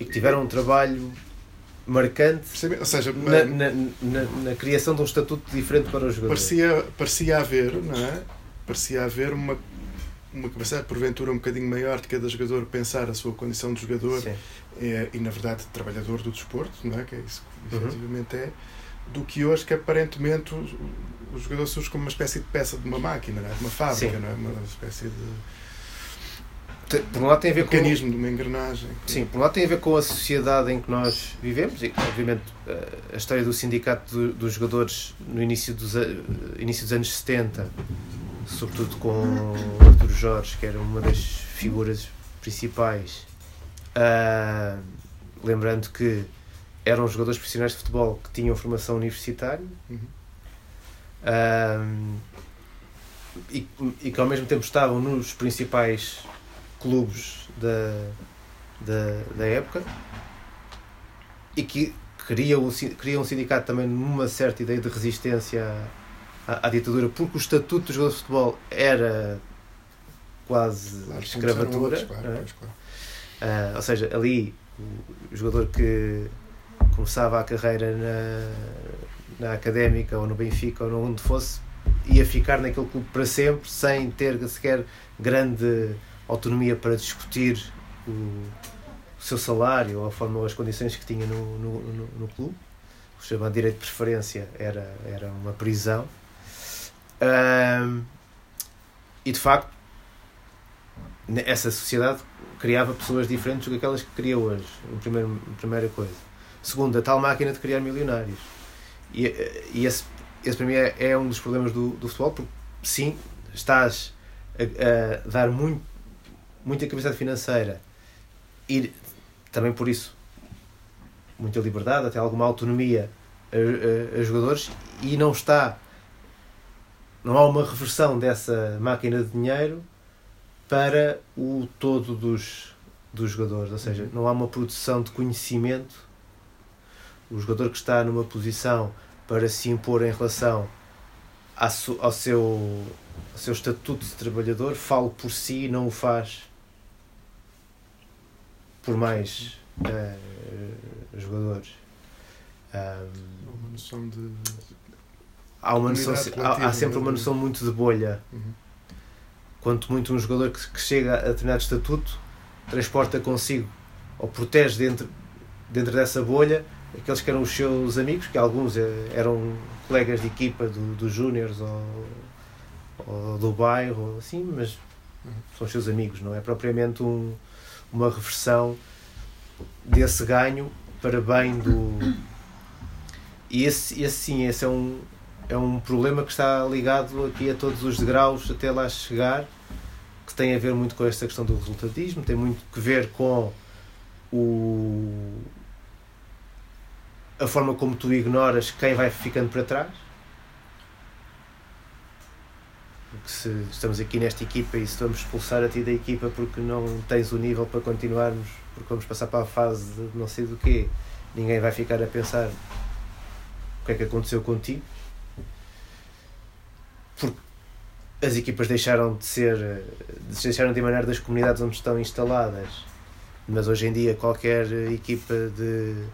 e que tiveram um trabalho marcante ou seja, na, na, na, na, criação de um estatuto diferente para os jogadores. Parecia, parecia haver, não é? Parecia haver uma, uma capacidade, porventura, um bocadinho maior de cada jogador pensar a sua condição de jogador e, e, na verdade, de trabalhador do desporto, não é? Que é isso que uhum. efetivamente é do que hoje que aparentemente o, o jogador surge como uma espécie de peça de uma máquina, não é? de uma fábrica, Sim. não é? Uma espécie de por um lado tem a ver mecanismo com de uma engrenagem. Sim, por um lado tem a ver com a sociedade em que nós vivemos e, obviamente, a história do sindicato dos jogadores no início dos, início dos anos 70, sobretudo com o Arthur Jorge, que era uma das figuras principais. Uh, lembrando que eram jogadores profissionais de futebol que tinham formação universitária uhum. um, e, e, que ao mesmo tempo estavam nos principais clubes da, da, da época e que cria um, cria um sindicato também numa certa ideia de resistência à, à ditadura, porque o estatuto dos jogadores de futebol era quase claro, escravatura. Outros, claro, é? claro. Uh, ou seja, ali o jogador que começava a carreira na, na académica ou no Benfica ou onde fosse ia ficar naquele clube para sempre sem ter sequer grande autonomia para discutir o, o seu salário ou a forma ou as condições que tinha no, no, no, no clube. O chamado direito de preferência era, era uma prisão. Um, e de facto, essa sociedade criava pessoas diferentes do que aquelas que cria hoje, em primeiro, primeira coisa. Segundo, a tal máquina de criar milionários. E, e esse, esse para mim é, é um dos problemas do, do futebol, porque sim, estás a, a dar muito, muita capacidade financeira e também por isso muita liberdade, até alguma autonomia a, a, a jogadores e não está não há uma reversão dessa máquina de dinheiro para o todo dos, dos jogadores, ou seja, não há uma produção de conhecimento. O jogador que está numa posição para se impor em relação ao seu, ao seu estatuto de trabalhador, fala por si e não o faz por mais uh, jogadores. Um, uma noção de. Há, uma noção, há, há sempre uma noção muito de bolha. Uhum quanto muito um jogador que, que chega a determinado estatuto transporta consigo ou protege dentro, dentro dessa bolha aqueles que eram os seus amigos, que alguns eh, eram colegas de equipa dos do Júniors ou, ou, do bairro, assim, mas são os seus amigos, não é propriamente um, uma reversão desse ganho para bem do. E esse, esse sim, esse é um, é um problema que está ligado aqui a todos os degraus até lá chegar, que tem a ver muito com esta questão do resultadismo, tem muito que ver com o, a forma como tu ignoras quem vai ficando para trás. Porque se estamos aqui nesta equipa e se vamos expulsar a ti da equipa porque não tens o nível para continuarmos, porque vamos passar para a fase de não sei do quê, ninguém vai ficar a pensar o que é que aconteceu contigo. Porque as equipas deixaram de ser deixaram de emanar das comunidades onde estão instaladas. Mas hoje em dia qualquer equipa de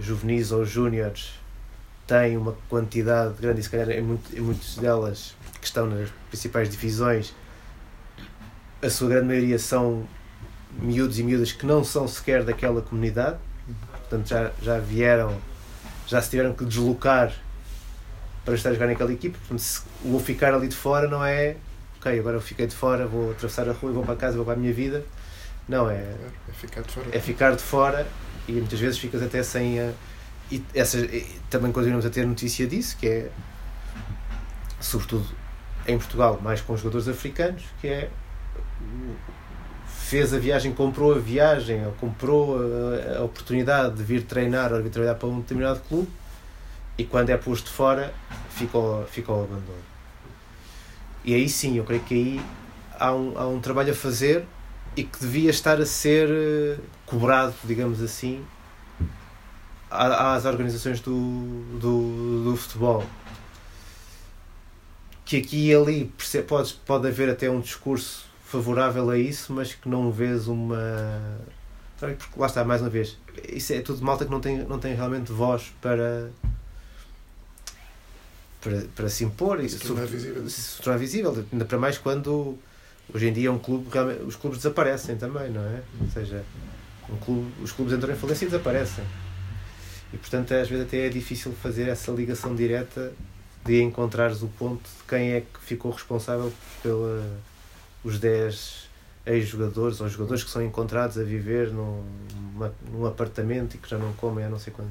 juvenis ou júniores tem uma quantidade grande e se calhar em, muito, em muitas delas que estão nas principais divisões a sua grande maioria são miúdos e miúdas que não são sequer daquela comunidade portanto já, já vieram já se tiveram que deslocar para estar a jogar naquela equipe. Portanto, se vou ficar ali de fora não é ok, agora eu fiquei de fora, vou atravessar a rua vou para casa, vou para a minha vida. Não, é, é ficar de fora. É ficar de fora e muitas vezes ficas até sem a. E, essa, e também continuamos a ter notícia disso, que é sobretudo em Portugal, mais com jogadores africanos, que é fez a viagem, comprou a viagem, ou comprou a, a oportunidade de vir treinar ou vir trabalhar para um determinado clube e quando é posto fora fica ao, ao abandono. E aí sim, eu creio que aí há um, há um trabalho a fazer e que devia estar a ser eh, cobrado, digamos assim, às organizações do, do, do futebol. Que aqui e ali pode, pode haver até um discurso favorável a isso, mas que não vês uma. Porque lá está, mais uma vez, isso é tudo malta que não tem, não tem realmente voz para, para, para se impor e se tornar visível. Se tornar visível, ainda para mais quando hoje em dia é um clube os clubes desaparecem também, não é? Ou seja, um clube, os clubes entram em falência e desaparecem. E portanto às vezes até é difícil fazer essa ligação direta de encontrares o ponto de quem é que ficou responsável pelos os 10 ex-jogadores ou jogadores que são encontrados a viver num, num apartamento e que já não comem há não sei quanto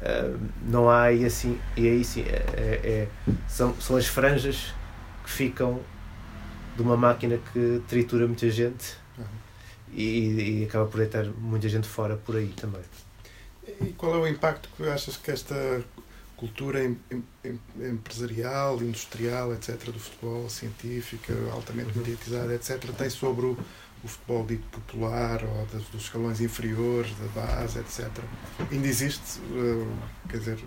Uh, não há aí assim, e aí sim, é, é, é, são, são as franjas que ficam de uma máquina que tritura muita gente uhum. e, e, acaba por deitar muita gente fora por aí também. E qual é o impacto que achas que esta cultura em, em, empresarial, industrial, etc., do futebol, científica, altamente uhum. mediatizada, etc., tem sobre o, o futebol dito popular ou das, dos escalões inferiores, da base, etc. Ainda existe, uh, quer dizer,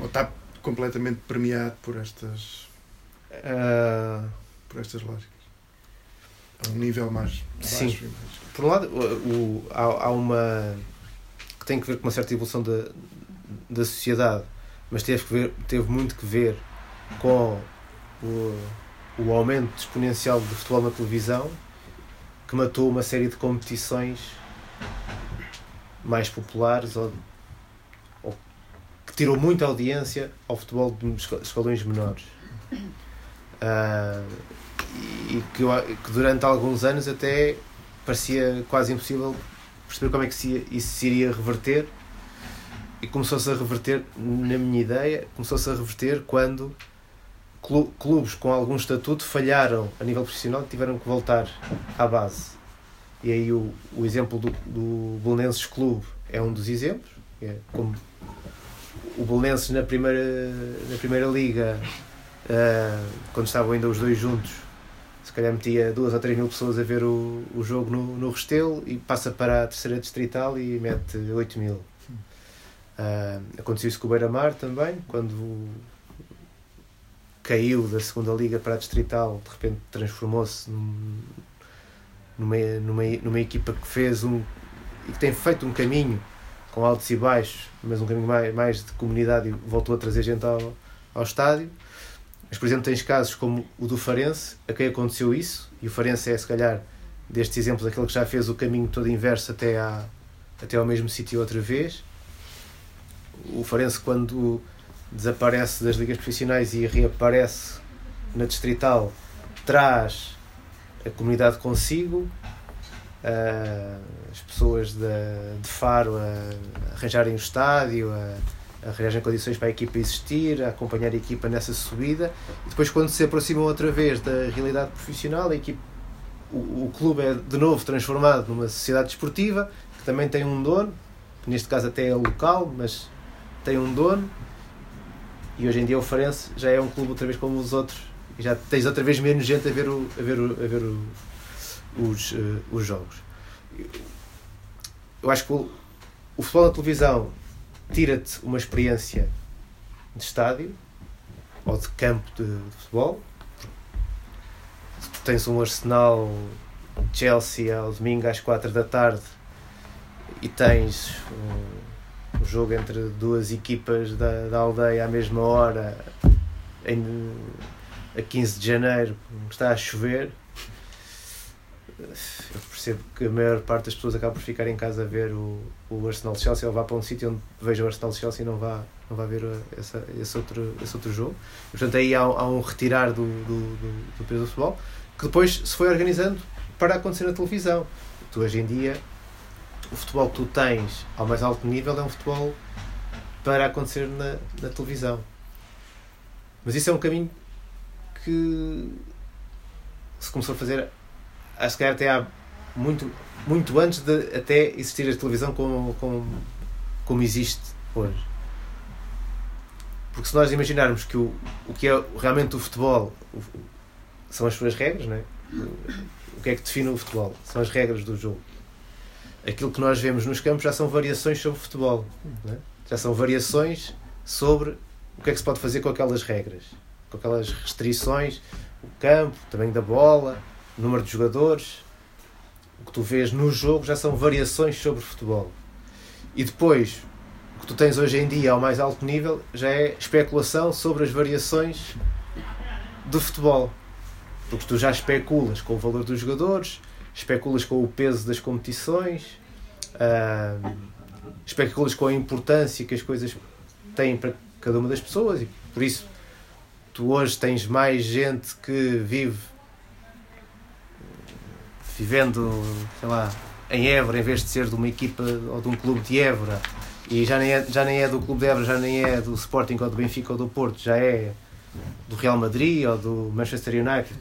ou está completamente premiado por estas uh... por estas lógicas a um nível mais baixo Sim. Mais... por um lado o, o, há, há uma que tem que ver com uma certa evolução da, da sociedade mas teve, que ver, teve muito que ver com o, o aumento exponencial do futebol na televisão que matou uma série de competições mais populares ou, ou que tirou muita audiência ao futebol de escalões menores. Uh, e que, que, durante alguns anos até parecia quase impossível perceber como é que se, isso se iria reverter e começou-se a reverter na minha ideia começou-se a reverter quando clubes com algum estatuto falharam a nível profissional e tiveram que voltar à base. E aí o, o exemplo do, do Belenenses Clube é um dos exemplos. É como o Belenenses na primeira, na primeira liga, uh, quando estavam ainda os dois juntos, se calhar metia duas ou três mil pessoas a ver o, o jogo no, no Restelo e passa para a terceira distrital e mete 8 mil. Uh, aconteceu isso com o Beira-Mar também, quando caiu da segunda liga para a distrital, de repente transformou-se num, numa, numa, numa equipa que fez um e que tem feito um caminho com altos e baixos, mas um caminho mais, mais de comunidade e voltou a trazer gente ao, ao estádio. Mas, por exemplo, tens casos como o do Farense, a quem aconteceu isso, e o Farense é, se calhar, destes exemplos, aquele que já fez o caminho todo inverso até, à, até ao mesmo sítio outra vez. O Farense, quando desaparece das ligas profissionais e reaparece na distrital, traz a comunidade consigo, uh, as pessoas de, de Faro a, arranjarem o estádio, a, a arranjarem condições para a equipa existir, a acompanhar a equipa nessa subida. E depois, quando se aproximam outra vez da realidade profissional, a equipa, o, o clube é de novo transformado numa sociedade desportiva que também tem um dono, que neste caso até é local, mas tem um dono e hoje em dia o Farense já é um clube outra vez como os outros e já tens outra vez menos gente a ver, o, a ver, o, a ver o, os, uh, os jogos. Eu acho que o, o futebol na televisão tira-te uma experiência de estádio ou de campo de, de futebol. Tu tens um Arsenal Chelsea ao domingo às 4 da tarde e tens um, um jogo entre duas equipas da, da aldeia à mesma hora, em, a 15 de janeiro, está a chover. Percebo que a maior parte das pessoas acaba por ficar em casa a ver o, o Arsenal Chelsea ou vá para um sítio onde veja o Arsenal Chelsea e não vá, não vá ver essa, esse, outro, esse outro jogo. E, portanto, aí há, há um retirar do, do, do, do peso do futebol que depois se foi organizando para acontecer na televisão. Tu hoje em dia o futebol que tu tens ao mais alto nível é um futebol para acontecer na, na televisão. Mas isso é um caminho que se começou a fazer, acho que até há muito, muito antes de até existir a televisão como, como, como existe hoje. Porque se nós imaginarmos que o, o que é realmente o futebol o, são as suas regras, não é? o que é que define o futebol? São as regras do jogo aquilo que nós vemos nos campos já são variações sobre futebol. É? Já são variações sobre o que é que se pode fazer com aquelas regras, com aquelas restrições, o campo, o tamanho da bola, o número de jogadores. O que tu vês no jogo já são variações sobre futebol. E depois, o que tu tens hoje em dia ao mais alto nível já é especulação sobre as variações do futebol. Porque tu já especulas com o valor dos jogadores, especulas com o peso das competições, especulas com a importância que as coisas têm para cada uma das pessoas e por isso tu hoje tens mais gente que vive vivendo, sei lá, em Évora em vez de ser de uma equipa ou de um clube de Évora e já nem é, já nem é do clube de Évora, já nem é do Sporting ou do Benfica ou do Porto, já é do Real Madrid ou do Manchester United.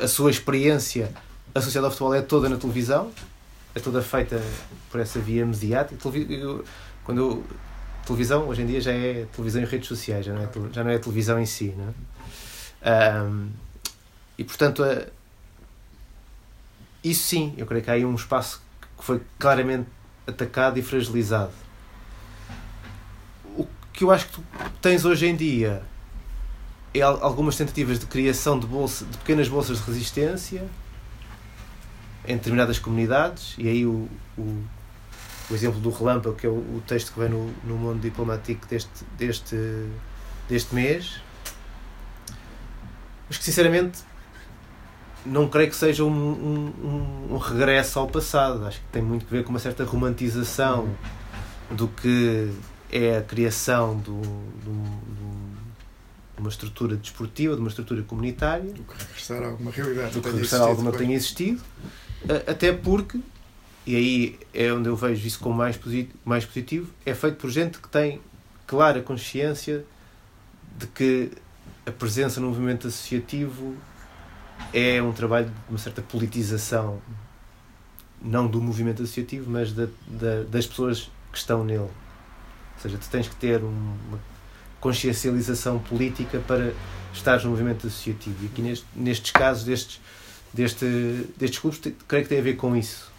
A sua experiência associada ao futebol é toda na televisão, é toda feita por essa via mediática. Quando eu, televisão, hoje em dia já é televisão e redes sociais, já não é, já não é televisão em si. Não é? Um, e portanto, isso sim, eu creio que há aí um espaço que foi claramente atacado e fragilizado. O que eu acho que tu tens hoje em dia é algumas tentativas de criação de, bolsa, de pequenas bolsas de resistência em determinadas comunidades, e aí o, o, o exemplo do relâmpago, que é o, o, texto que vem no, no mundo diplomático deste, deste, deste mês, mas que sinceramente não creio que seja um, um, um, regresso ao passado. Acho que tem muito a ver com uma certa romantização do que é a criação do, do, de uma estrutura desportiva, de uma estrutura comunitária. Do que regressar a alguma realidade. Do que regressar a alguma que tenha existido. Até porque, e aí é onde eu vejo isso como mais positivo, mais positivo, é feito por gente que tem clara consciência de que a presença no movimento associativo é um trabalho de uma certa politização, não do movimento associativo, mas da, da, das pessoas que estão nele. Ou seja, tu tens que ter uma consciencialização política para estar no movimento associativo. E aqui neste, nestes casos destes, deste, destes clubes, creio que tem a ver com isso.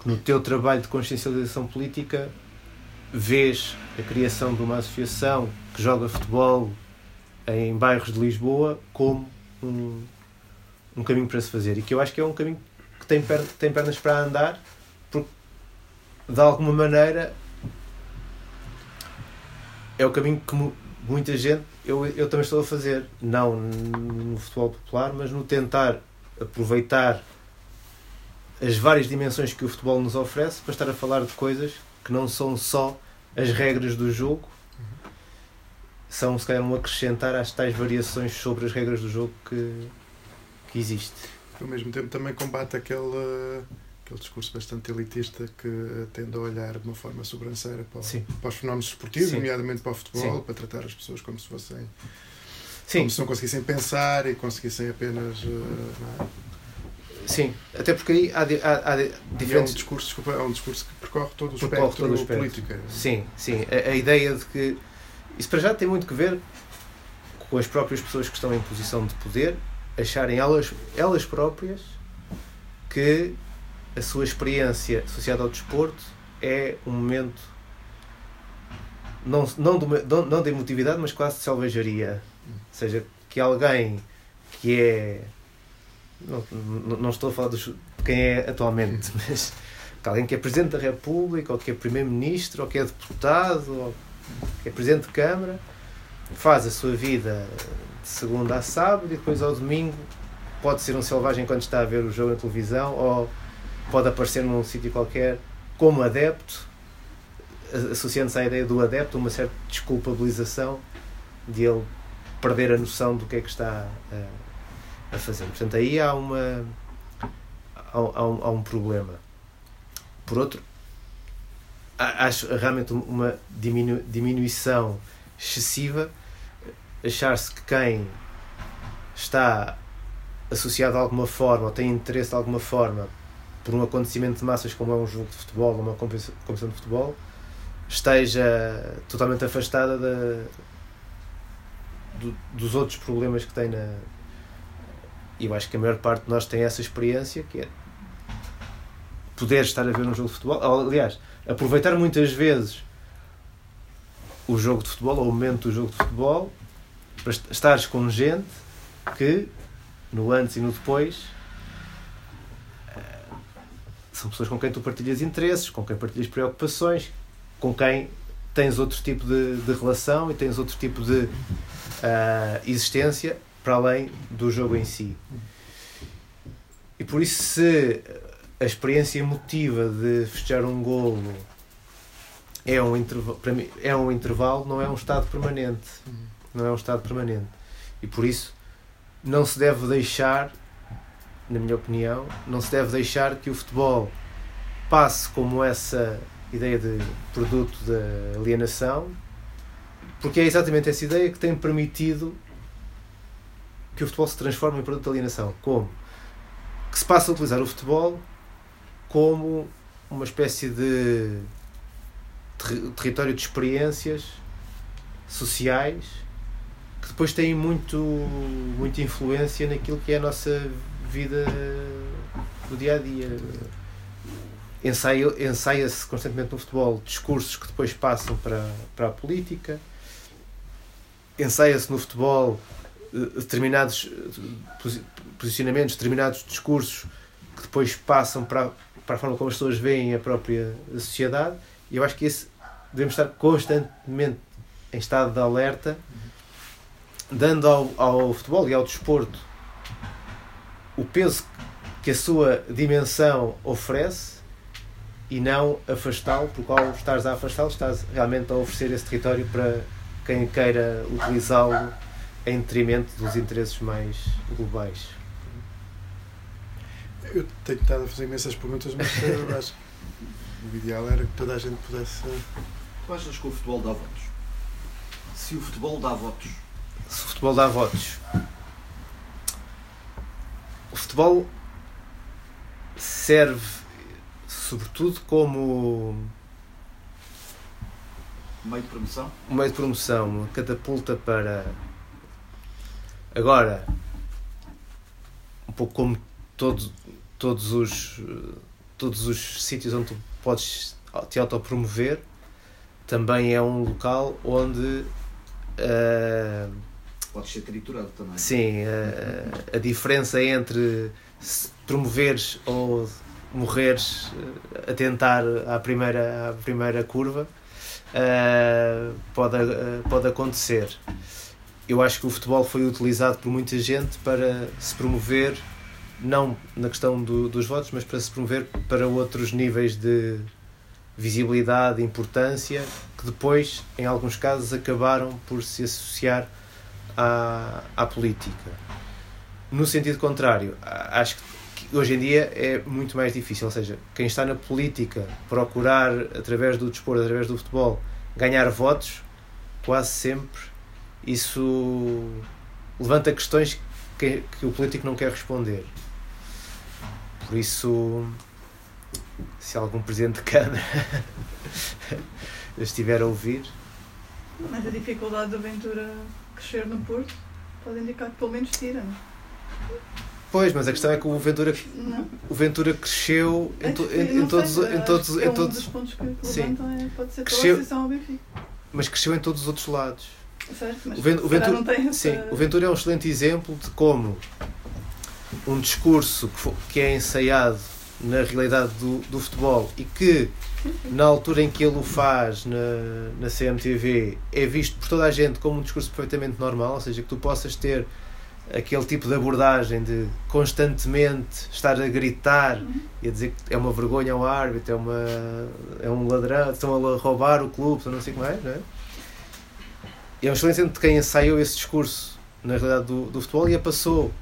Que no teu trabalho de consciencialização política vês a criação de uma associação que joga futebol em bairros de Lisboa como um, um caminho para se fazer. E que eu acho que é um caminho que tem, per, tem pernas para andar porque de alguma maneira é o caminho que muita gente, eu, eu também estou a fazer, não no futebol popular, mas no tentar aproveitar as várias dimensões que o futebol nos oferece para estar a falar de coisas que não são só as regras do jogo, são se calhar um acrescentar às tais variações sobre as regras do jogo que, que existe. Ao mesmo tempo também combate aquele aquele discurso bastante elitista que tende a olhar de uma forma sobranceira para, para os fenómenos esportivos, Sim. nomeadamente para o futebol, Sim. para tratar as pessoas como se fossem. Sim. Como se não conseguissem pensar e conseguissem apenas. Uh, Sim, até porque aí há, há, há diferentes. É um discurso, desculpa, é um discurso que percorre todo o percorre espectro, todo o espectro. político. Sim, sim. A, a, ideia de que. Isso para já tem muito que ver com as próprias pessoas que estão em posição de poder acharem elas, elas próprias que a sua experiência associada ao desporto é um momento não, não, de, não de emotividade, mas quase de selvageria. Ou seja, que alguém que é. Não, não estou a falar dos, de quem é atualmente, mas que alguém que é Presidente da República, ou que é Primeiro-Ministro, ou que é deputado, ou é Presidente de Câmara, faz a sua vida de segunda a sábado e depois ao domingo pode ser um selvagem quando está a ver o jogo na televisão, ou pode aparecer num sítio qualquer como adepto, associando-se à ideia do adepto, uma certa desculpabilização de ele perder a noção do que é que está a, a fazer. Portanto, aí há, uma, há, há, um, há um problema. Por outro, acho realmente uma diminu, diminuição excessiva achar-se que quem está associado de alguma forma ou tem interesse de alguma forma por um acontecimento de massas como é um jogo de futebol ou uma competição de futebol, esteja totalmente afastada da, do, dos outros problemas que tem na. E eu acho que a maior parte de nós tem essa experiência, que é poder estar a ver um jogo de futebol. Aliás, aproveitar muitas vezes o jogo de futebol, ou o momento do jogo de futebol, para estares com gente que, no antes e no depois, são pessoas com quem tu partilhas interesses, com quem partilhas preocupações, com quem tens outro tipo de, de relação e tens outro tipo de uh, existência para além do jogo em si. E por isso, se a experiência emotiva de festejar um golo é um intervalo, para mim, é um intervalo, não é um estado permanente. Não é um estado permanente. E por isso, não se deve deixar na minha opinião, não se deve deixar que o futebol passe como essa ideia de produto da alienação, porque é exatamente essa ideia que tem permitido que o futebol se transforme em produto de alienação. Como? Que se passa a utilizar o futebol como uma espécie de ter território de experiências sociais que depois têm muito, muita influência naquilo que é a nossa vida do dia a dia. Ensaia-se ensaia constantemente no futebol discursos que depois passam para, para a política. Ensaia-se no futebol eh, determinados eh, posicionamentos, determinados discursos que depois passam para, para a forma como as pessoas veem a própria sociedade. E eu acho que esse devemos estar constantemente em estado de alerta, dando ao, ao futebol e ao desporto o peso que a sua dimensão oferece e não afastá-lo, porque ao estares a afastá-lo, estás realmente a oferecer esse território para quem queira utilizá-lo em detrimento dos interesses mais globais. Eu tenho estado a fazer imensas perguntas, mas eu acho que o ideal era que toda a gente pudesse. Tu achas que o futebol dá votos? Se o futebol dá votos. Se o futebol dá votos. O futebol serve sobretudo como meio de promoção? Um meio de promoção, uma catapulta para agora um pouco como todos todos os todos os sítios onde tu podes te autopromover também é um local onde uh, pode ser triturado também. sim uh, a diferença entre promoveres ou morreres uh, a tentar à primeira à primeira curva pode pode acontecer. Eu acho que o futebol foi utilizado por muita gente para se promover não na questão do, dos votos, mas para se promover para outros níveis de visibilidade, importância, que depois, em alguns casos, acabaram por se associar à, à política. No sentido contrário, acho que hoje em dia é muito mais difícil, ou seja, quem está na política procurar, através do desporto, através do futebol, ganhar votos, quase sempre isso levanta questões que, que o político não quer responder. Por isso, se algum presidente de Câmara estiver a ouvir. Mas a dificuldade do Ventura crescer no Porto pode indicar que pelo menos tira, não? Pois, mas a questão é que o Ventura, não. o Ventura cresceu em, to, em, em todos, em todos, é em todos. Um dos pontos que levantam é, pode ser cresceu, ao Benfica. Mas cresceu em todos os outros lados. Certo, mas o, Ventura, sim, o Ventura é um excelente exemplo de como um discurso que, que é ensaiado na realidade do, do futebol e que na altura em que ele o faz na, na CMTV é visto por toda a gente como um discurso perfeitamente normal, ou seja, que tu possas ter aquele tipo de abordagem de constantemente estar a gritar e a dizer que é uma vergonha ao árbitro, é, uma, é um ladrão, estão a roubar o clube, estão não sei como é, não é? É um excelente de quem ensaiou esse discurso na realidade do, do futebol e a passou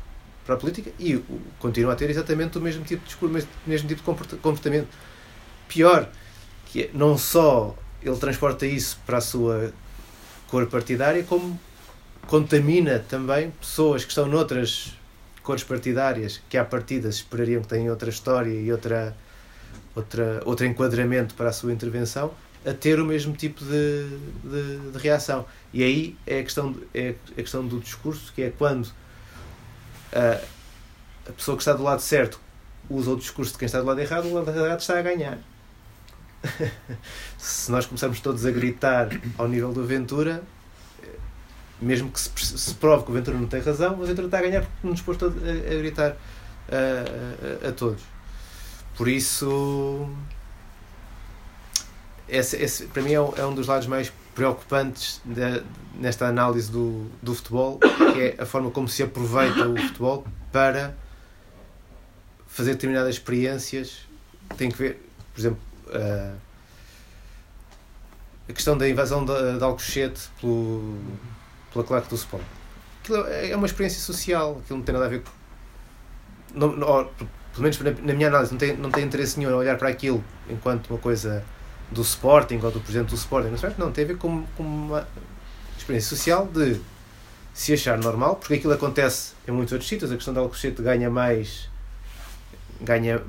para a política e continua a ter exatamente o mesmo tipo de discurso, o mesmo tipo de comportamento. Pior, que é, não só ele transporta isso para a sua cor partidária, como contamina também pessoas que estão noutras cores partidárias que à partida se esperariam que tenham outra história e outra, outra, outro enquadramento para a sua intervenção a ter o mesmo tipo de, de, de reação. E aí é a, questão, é a questão do discurso, que é quando a, a pessoa que está do lado certo usa o discurso de quem está do lado errado, o lado errado está a ganhar. se nós começarmos todos a gritar ao nível do Ventura, mesmo que se, se prove que o Ventura não tem razão, o Ventura está a ganhar porque nos pôs a, a, gritar a, a, a, todos. Por isso, esse, esse para mim é, é um dos lados mais preocupantes de, nesta análise do, do futebol, que é a forma como se aproveita o futebol para fazer determinadas experiências. Tem que ver, por exemplo, uh, a questão da invasão de, de Alcochete pelo, pela claque do Sport. Aquilo é, é uma experiência social, aquilo não tem nada a ver com. Não, não, pelo menos na, minha análise, não tem, não tem interesse nenhum em olhar para aquilo enquanto uma coisa do Sporting ou do presidente do Sporting, não, tem a ver com, com uma experiência social de se achar normal, porque aquilo acontece em muitos outros sítios, a questão da Alcochete ganha mais ganha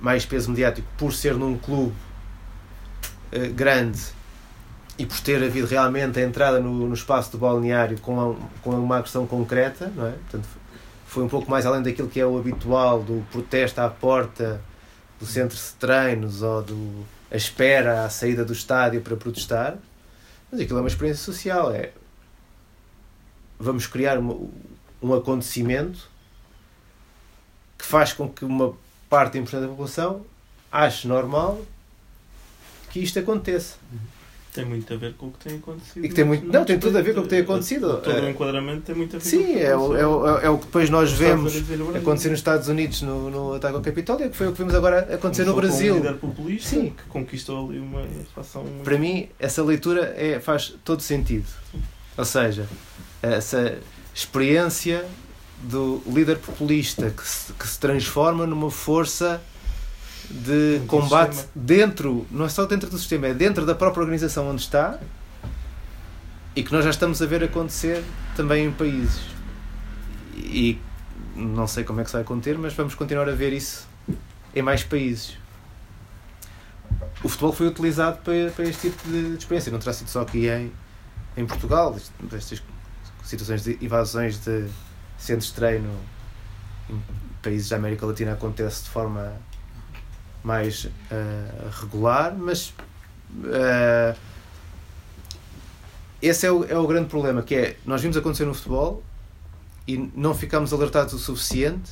mais peso mediático por ser num clube uh, grande e por ter havido realmente a entrada no, no espaço do balneário com, a, com uma questão concreta, não é? Portanto, foi um pouco mais além daquilo que é o habitual do protesto à porta do centro de treinos ou do a espera à saída do estádio para protestar. Mas aquilo é uma experiência social, é vamos criar uma, um acontecimento que faz com que uma parte importante da população ache normal que isto aconteça. Tem muito a ver com o que tem acontecido. E que tem muito, não, tem tudo a ver com o que tem acontecido. Todo o enquadramento tem muito a ver Sim, com o que é, o, é, o, é o que depois nós vemos acontecer nos Estados Unidos no, no ataque ao Capitólio, que foi o que vimos agora acontecer no Começou com um Brasil. líder populista Sim. que conquistou ali uma fação muito... Para mim, essa leitura é, faz todo sentido. Ou seja, essa experiência do líder populista que se, que se transforma numa força de Dentro combate dentro, não é só dentro do sistema, é dentro da própria organização onde está e que nós já estamos a ver acontecer também em países. E não sei como é que se vai conter, mas vamos continuar a ver isso em mais países. O futebol foi utilizado para, para este tipo de, experiência, não terá sido só aqui em, em Portugal, estas situações de invasões de centros de treino em países da América Latina acontece de forma mais ah, regular, mas ah, esse é o, é o grande problema, que é nós vimos acontecer no futebol e não ficamos alertados o suficiente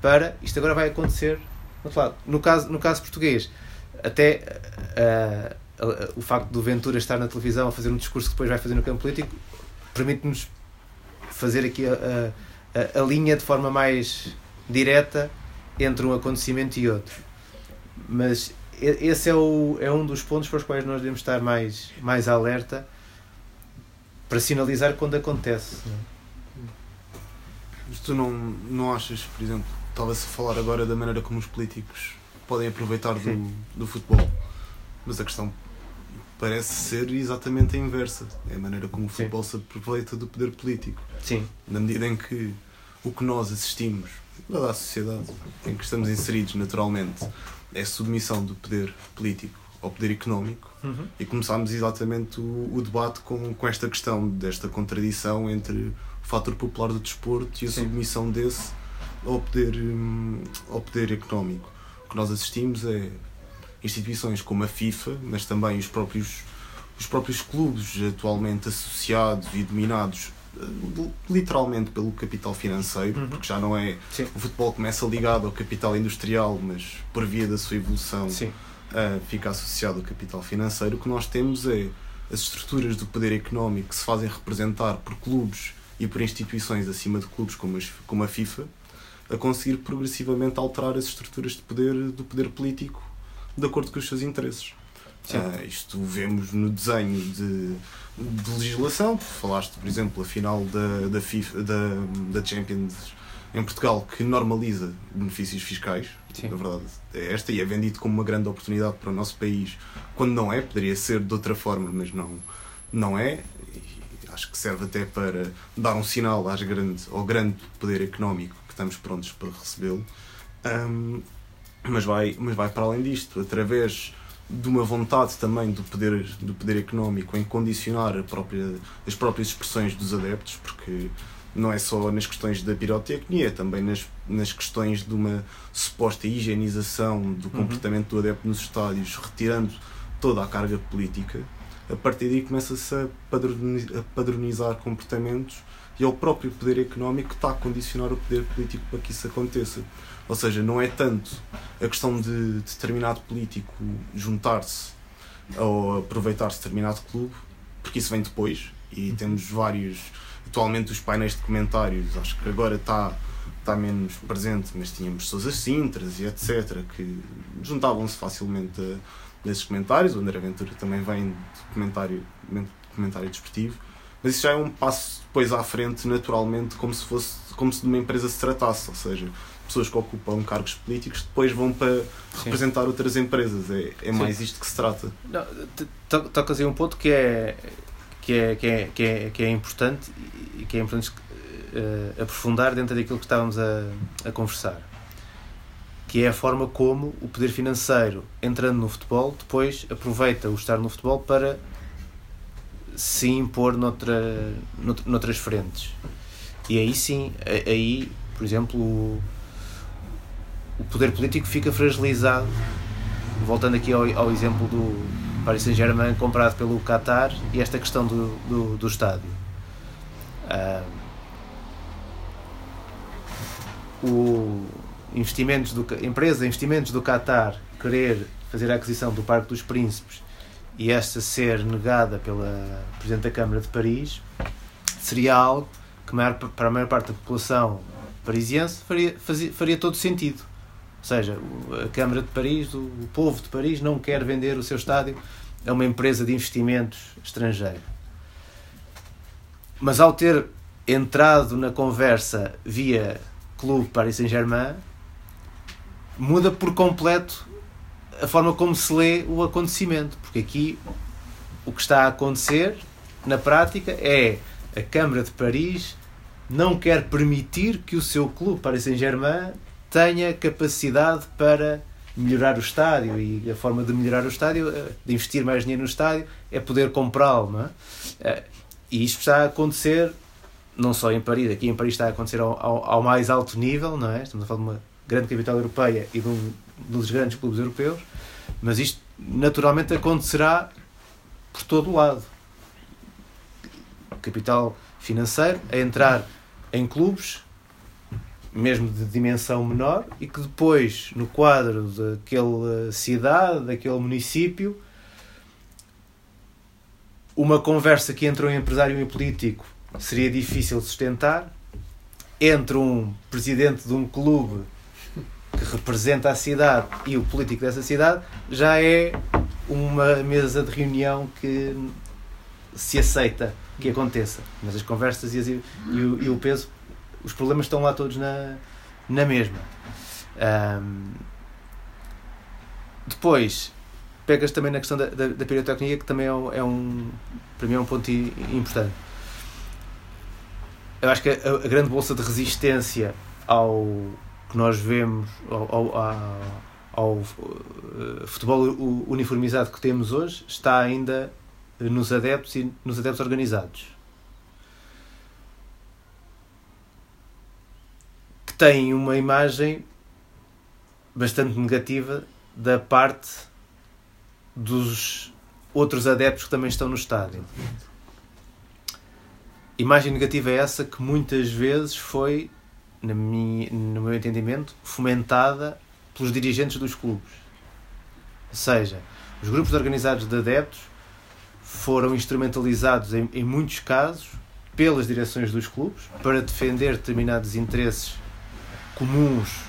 para isto agora vai acontecer do outro lado. No caso, no caso português, até ah, o facto do Ventura estar na televisão a fazer um discurso que depois vai fazer no campo político permite-nos fazer aqui a, a- a linha de forma mais direta entre um acontecimento e outro. Mas esse é, o, é um dos pontos para os quais nós devemos estar mais, mais alerta para sinalizar quando acontece. é? Mas tu não, não achas, por exemplo, estava-se a falar agora da maneira como os políticos podem aproveitar do, Sim. do futebol, mas a questão parece ser exatamente a inversa. É a maneira como o Sim. futebol se aproveita do poder político. Sim, Na medida em que o que nós assistimos, toda a sociedade em que estamos inseridos naturalmente, é a submissão do poder político ao poder económico, Uhum. e começámos exatamente o, o debate com, com esta questão, desta contradição entre o fator popular do desporto e a Sim. submissão desse ao poder, hum, ao poder económico. O que nós assistimos é instituições como a FIFA, mas também os próprios, os próprios clubes atualmente associados e dominados literalmente pelo capital financeiro, Uhum. porque já não é. Sim. O futebol começa ligado ao capital industrial, mas por via da sua evolução uh, fica associado ao capital financeiro, o que nós temos é as estruturas do poder económico que se fazem representar por clubes e por instituições acima de clubes como, as- como a FIFA, a conseguir progressivamente alterar as estruturas de poder do poder político de acordo com os seus interesses. Uh, isto vemos no desenho de, de legislação. Falaste, por exemplo, a final da, da, FIFA, da, da Champions em Portugal que normaliza benefícios fiscais. Sim. Na verdade, é esta e é vendido como uma grande oportunidade para o nosso país, quando não é, poderia ser de outra forma, mas não, não é. E acho que serve até para dar um sinal às grande, ao grande poder económico que estamos prontos para recebê-lo. Ahm, mas, vai, mas vai para além disto, através de uma vontade também do poder, do poder económico em condicionar a própria, as próprias expressões dos adeptos, porque não é só nas questões da pirotecnia, é também nas, nas questões de uma suposta higienização do comportamento do adepto nos estádios, retirando toda a carga política. A partir daí começa-se a padroni- a padronizar comportamentos e é o próprio poder económico que está a condicionar o poder político para que isso aconteça. Ou seja, não é tanto a questão de determinado político juntar-se ou aproveitar-se de determinado clube, porque isso vem depois e temos vários. Atualmente, os painéis de comentários, acho que agora está, está menos presente, mas tínhamos Sousa Sintras e etc., que juntavam-se facilmente a, nesses comentários. O André Ventura também vem de comentário, de comentário desportivo, mas isso já é um passo depois à frente, naturalmente, como se fosse como se de uma empresa se tratasse, ou seja, pessoas que ocupam cargos políticos depois vão para representar outras empresas. É, é Sim. mais isto que se trata. Tocas aí um ponto que é, que é, que é, que é, que é importante e que é importante eh, aprofundar dentro daquilo que estávamos a, a conversar. Que é a forma como o poder financeiro, entrando no futebol, depois aproveita o estar no futebol para se impor noutra, nout- noutras frentes. E aí sim, aí, por exemplo, o, poder político fica fragilizado. Voltando aqui ao, ao exemplo do Paris Saint-Germain comprado pelo Qatar e esta questão do, do, do estádio. Ah, o investimentos do, empresa investimentos do Qatar querer fazer a aquisição do Parque dos Príncipes e esta ser negada pela Presidente da Câmara de Paris seria algo que maior- para a maior parte da população parisiense faria, fazia, faria todo sentido. Seja, a Câmara de Paris, o, o povo de Paris não quer vender o seu estádio a uma empresa de investimentos estrangeira. Mas ao ter entrado na conversa via Clube Paris Saint-Germain, muda por completo a forma como se lê o acontecimento, porque aqui o que está a acontecer na prática é a Câmara de Paris não quer permitir que o seu clube Paris Saint-Germain tenha capacidade para melhorar o estádio e a forma de melhorar o estádio, eh, de investir mais dinheiro no estádio, é poder comprá-lo, é? Eh, E isto está a acontecer não só em Paris, aqui em Paris está a acontecer ao, ao, ao mais alto nível, não é? Estamos a falar de uma grande capital europeia e de um dos grandes clubes europeus, mas isto naturalmente acontecerá por todo o lado. Capital financeiro a entrar em clubes, mesmo de dimensão menor, e que depois, no quadro daquela cidade, daquele município, uma conversa que entre um empresário e um político seria difícil sustentar, entre um presidente de um clube que representa a cidade e o político dessa cidade, já é uma mesa de reunião que se aceita que aconteça. Mas as conversas e, as- e o, e o peso, os problemas estão lá todos na, na mesma. Ahm, depois, pegas também na questão da, da, da pirotecnia, que também é um, é um- para mim é um ponto importante. Eu acho que a, a grande bolsa de resistência ao que nós vemos, ao, ao, ao- ao, eh, futebol uniformizado que temos hoje, está ainda nos adeptos e nos adeptos organizados. Têm uma imagem bastante negativa da parte dos outros adeptos que também estão no estádio. Imagem negativa é essa que muitas vezes foi, no meu entendimento, fomentada pelos dirigentes dos clubes. Ou seja, os grupos organizados de adeptos foram instrumentalizados em, em muitos casos pelas direções dos clubes para defender determinados interesses comuns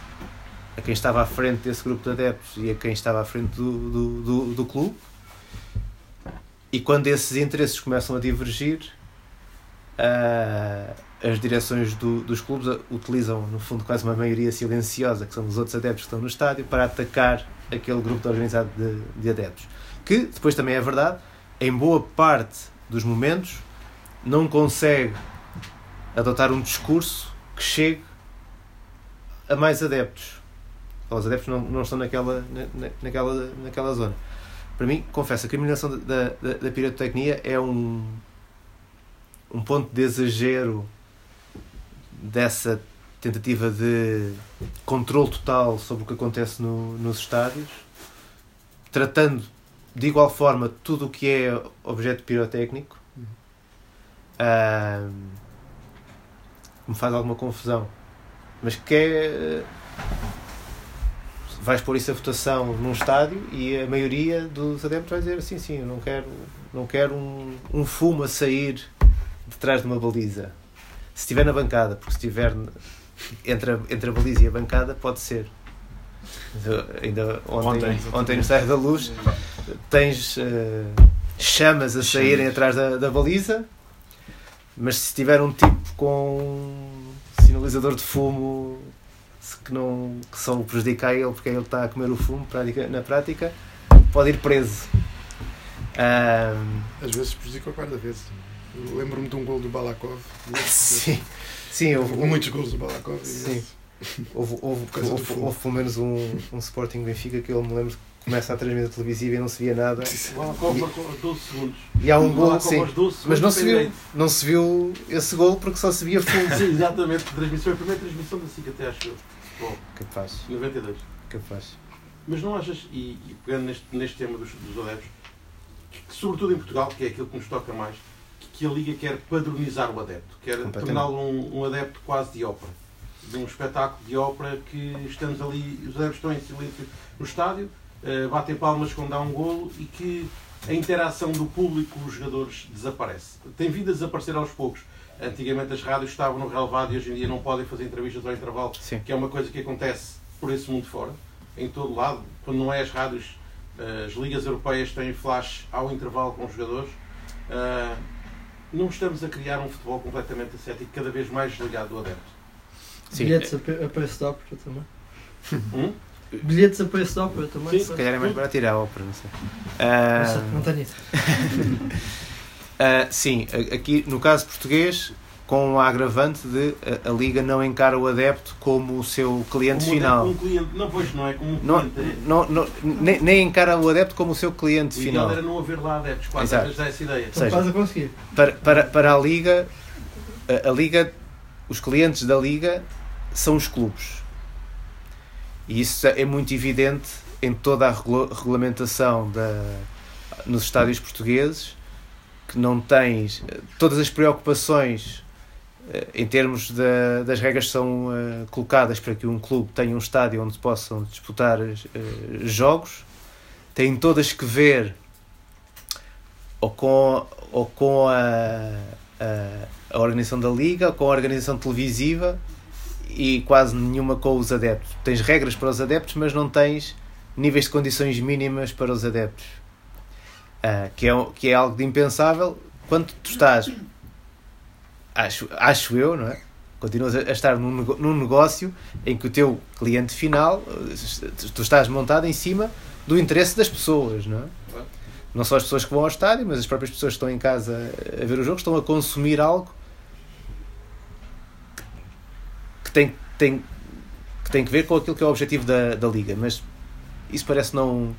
a quem estava à frente desse grupo de adeptos e a quem estava à frente do, do, do, do clube. E quando esses interesses começam a divergir, ah, as direções do- dos clubes utilizam, no fundo, quase uma maioria silenciosa, que são os outros adeptos que estão no estádio, para atacar aquele grupo de organizado de, de adeptos. Que, depois também é verdade, em boa parte dos momentos, não consegue adotar um discurso que chegue a mais adeptos. Os adeptos não, não estão naquela, na- na- naquela, naquela zona. Para mim, confesso, a criminalização da, da, da pirotecnia é um, um ponto de exagero dessa tentativa de controle total sobre o que acontece no, nos estádios, tratando de igual forma tudo o que é objeto pirotécnico. Ahm, me faz alguma confusão. Mas que é. Vais pôr isso a votação num estádio e a maioria dos adeptos vai dizer sim, sim, eu não quero, não quero um, um fumo a sair de trás de uma baliza. Se estiver na bancada, porque se estiver entre a, entre a baliza e a bancada, pode ser. Ainda ontem, Ontem. ontem, no Estádio da Luz tens eh, chamas a saírem atrás da, da baliza, mas se tiver um tipo com sinalizador de fumo que, não, que só o prejudica a ele porque é ele que está a comer o fumo na prática, pode ir preso. Ahm, Às vezes prejudica o guarda-redes. Eu Lembro-me de um gol do Balakov. sim, sim, houve, Houve muitos gols do Balakov. Sim. houve, houve, houve, houve pelo menos um, um Sporting Benfica que eu me lembro que começa a transmissão televisiva e não se via nada. O Alcoba marcou aos 12 segundos. E há um gol, sim. aos 12 segundos Mas não se viu, não se viu esse gol porque só se via fundo. Sim, exatamente. Transmissão, a primeira transmissão da SIC até acho eu. Bom, Capaz, 92. capaz. Mas não achas, e, e pegando neste, neste tema dos, dos adeptos, que, que, sobretudo em Portugal, que é aquilo que nos toca mais, que, que a Liga quer padronizar o adepto, quer torná-lo um, um adepto quase de ópera. De um espetáculo de ópera que estamos ali, os adeptos estão em silêncio no estádio, eh, batem palmas quando dá um golo e que a interação do público com os jogadores desaparece. Tem vindo a desaparecer aos poucos. Antigamente as rádios estavam no relevado e hoje em dia não podem fazer entrevistas ao intervalo Sim. que é uma coisa que acontece por esse mundo fora, em todo lado, quando não é as rádios, eh, as ligas europeias têm flash ao intervalo com os jogadores. eh, Não estamos a criar um futebol completamente ascético, cada vez mais desligado do adepto. Sim. Bilhetes a, a preço de ópera também. Hum? Bilhetes a preço de ópera também. Sim, Se calhar é mais barato ir à ópera, não sei. Ah, Não tenho isso. ah, sim, aqui no caso português, com o agravante de a, a Liga não encara o adepto como o seu cliente Como final. Um cliente, não, pois não é como um Não, cliente. é- não, não, nem, nem encara o adepto como o seu cliente O ideal final. era não haver lá adeptos, quase Exato. dá essa ideia. Estão seja, quase a conseguir. Para, para, para a Liga, a, a Liga, os clientes da Liga são os clubes. E isso é muito evidente em toda a regula- regulamentação da, nos estádios portugueses, que não tens eh, todas as preocupações eh, em termos da- das regras que são eh, colocadas para que um clube tenha um estádio onde possam disputar jogos, têm todas que ver ou com, ou com a, a, a organização da liga, ou com a organização televisiva e quase nenhuma com os adeptos. Tens regras para os adeptos, mas não tens níveis de condições mínimas para os adeptos. Ah, que, é, que é algo de impensável quando tu estás, acho, acho eu, não é? Continuas a estar num, num negócio em que o teu cliente final, eh, tu estás montado em cima do interesse das pessoas, não é? Não só as pessoas que vão ao estádio, mas as próprias pessoas que estão em casa a ver o jogo estão a consumir algo que tem, tem, que tem que ver com aquilo que é o objetivo da, da liga. Mas isso parece não,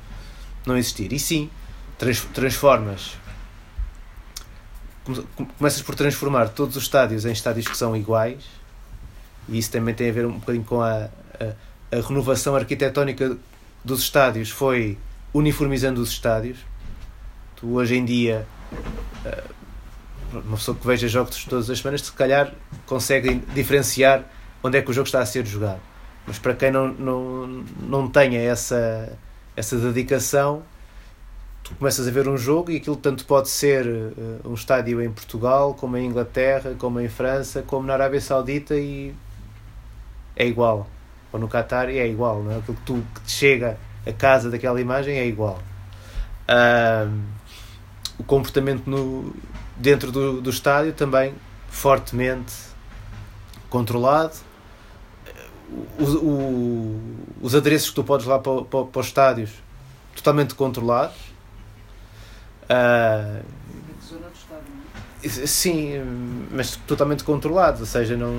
não existir. E sim, trans, transformas. come- come- Começas por transformar todos os estádios em estádios que são iguais, e isso também tem a ver um bocadinho com a, a, a renovação arquitetónica dos estádios, foi uniformizando os estádios. Tu hoje em dia, eh, uma pessoa que veja jogos todas as semanas, se calhar consegue diferenciar onde é que o jogo está a ser jogado. Mas para quem não, não, não tenha essa, essa dedicação, tu começas a ver um jogo e aquilo tanto pode ser eh, um estádio em Portugal, como em Inglaterra, como em França, como na Arábia Saudita e é igual. Ou no Qatar e é igual, não é? Aquilo que, tu, que te chega a casa daquela imagem é igual. Ahm, o comportamento no, dentro do, do estádio também fortemente controlado. O- o- os adereços que tu podes lá para, para, para os estádios totalmente controlados. É? sim, mas totalmente controlados, ou seja, não.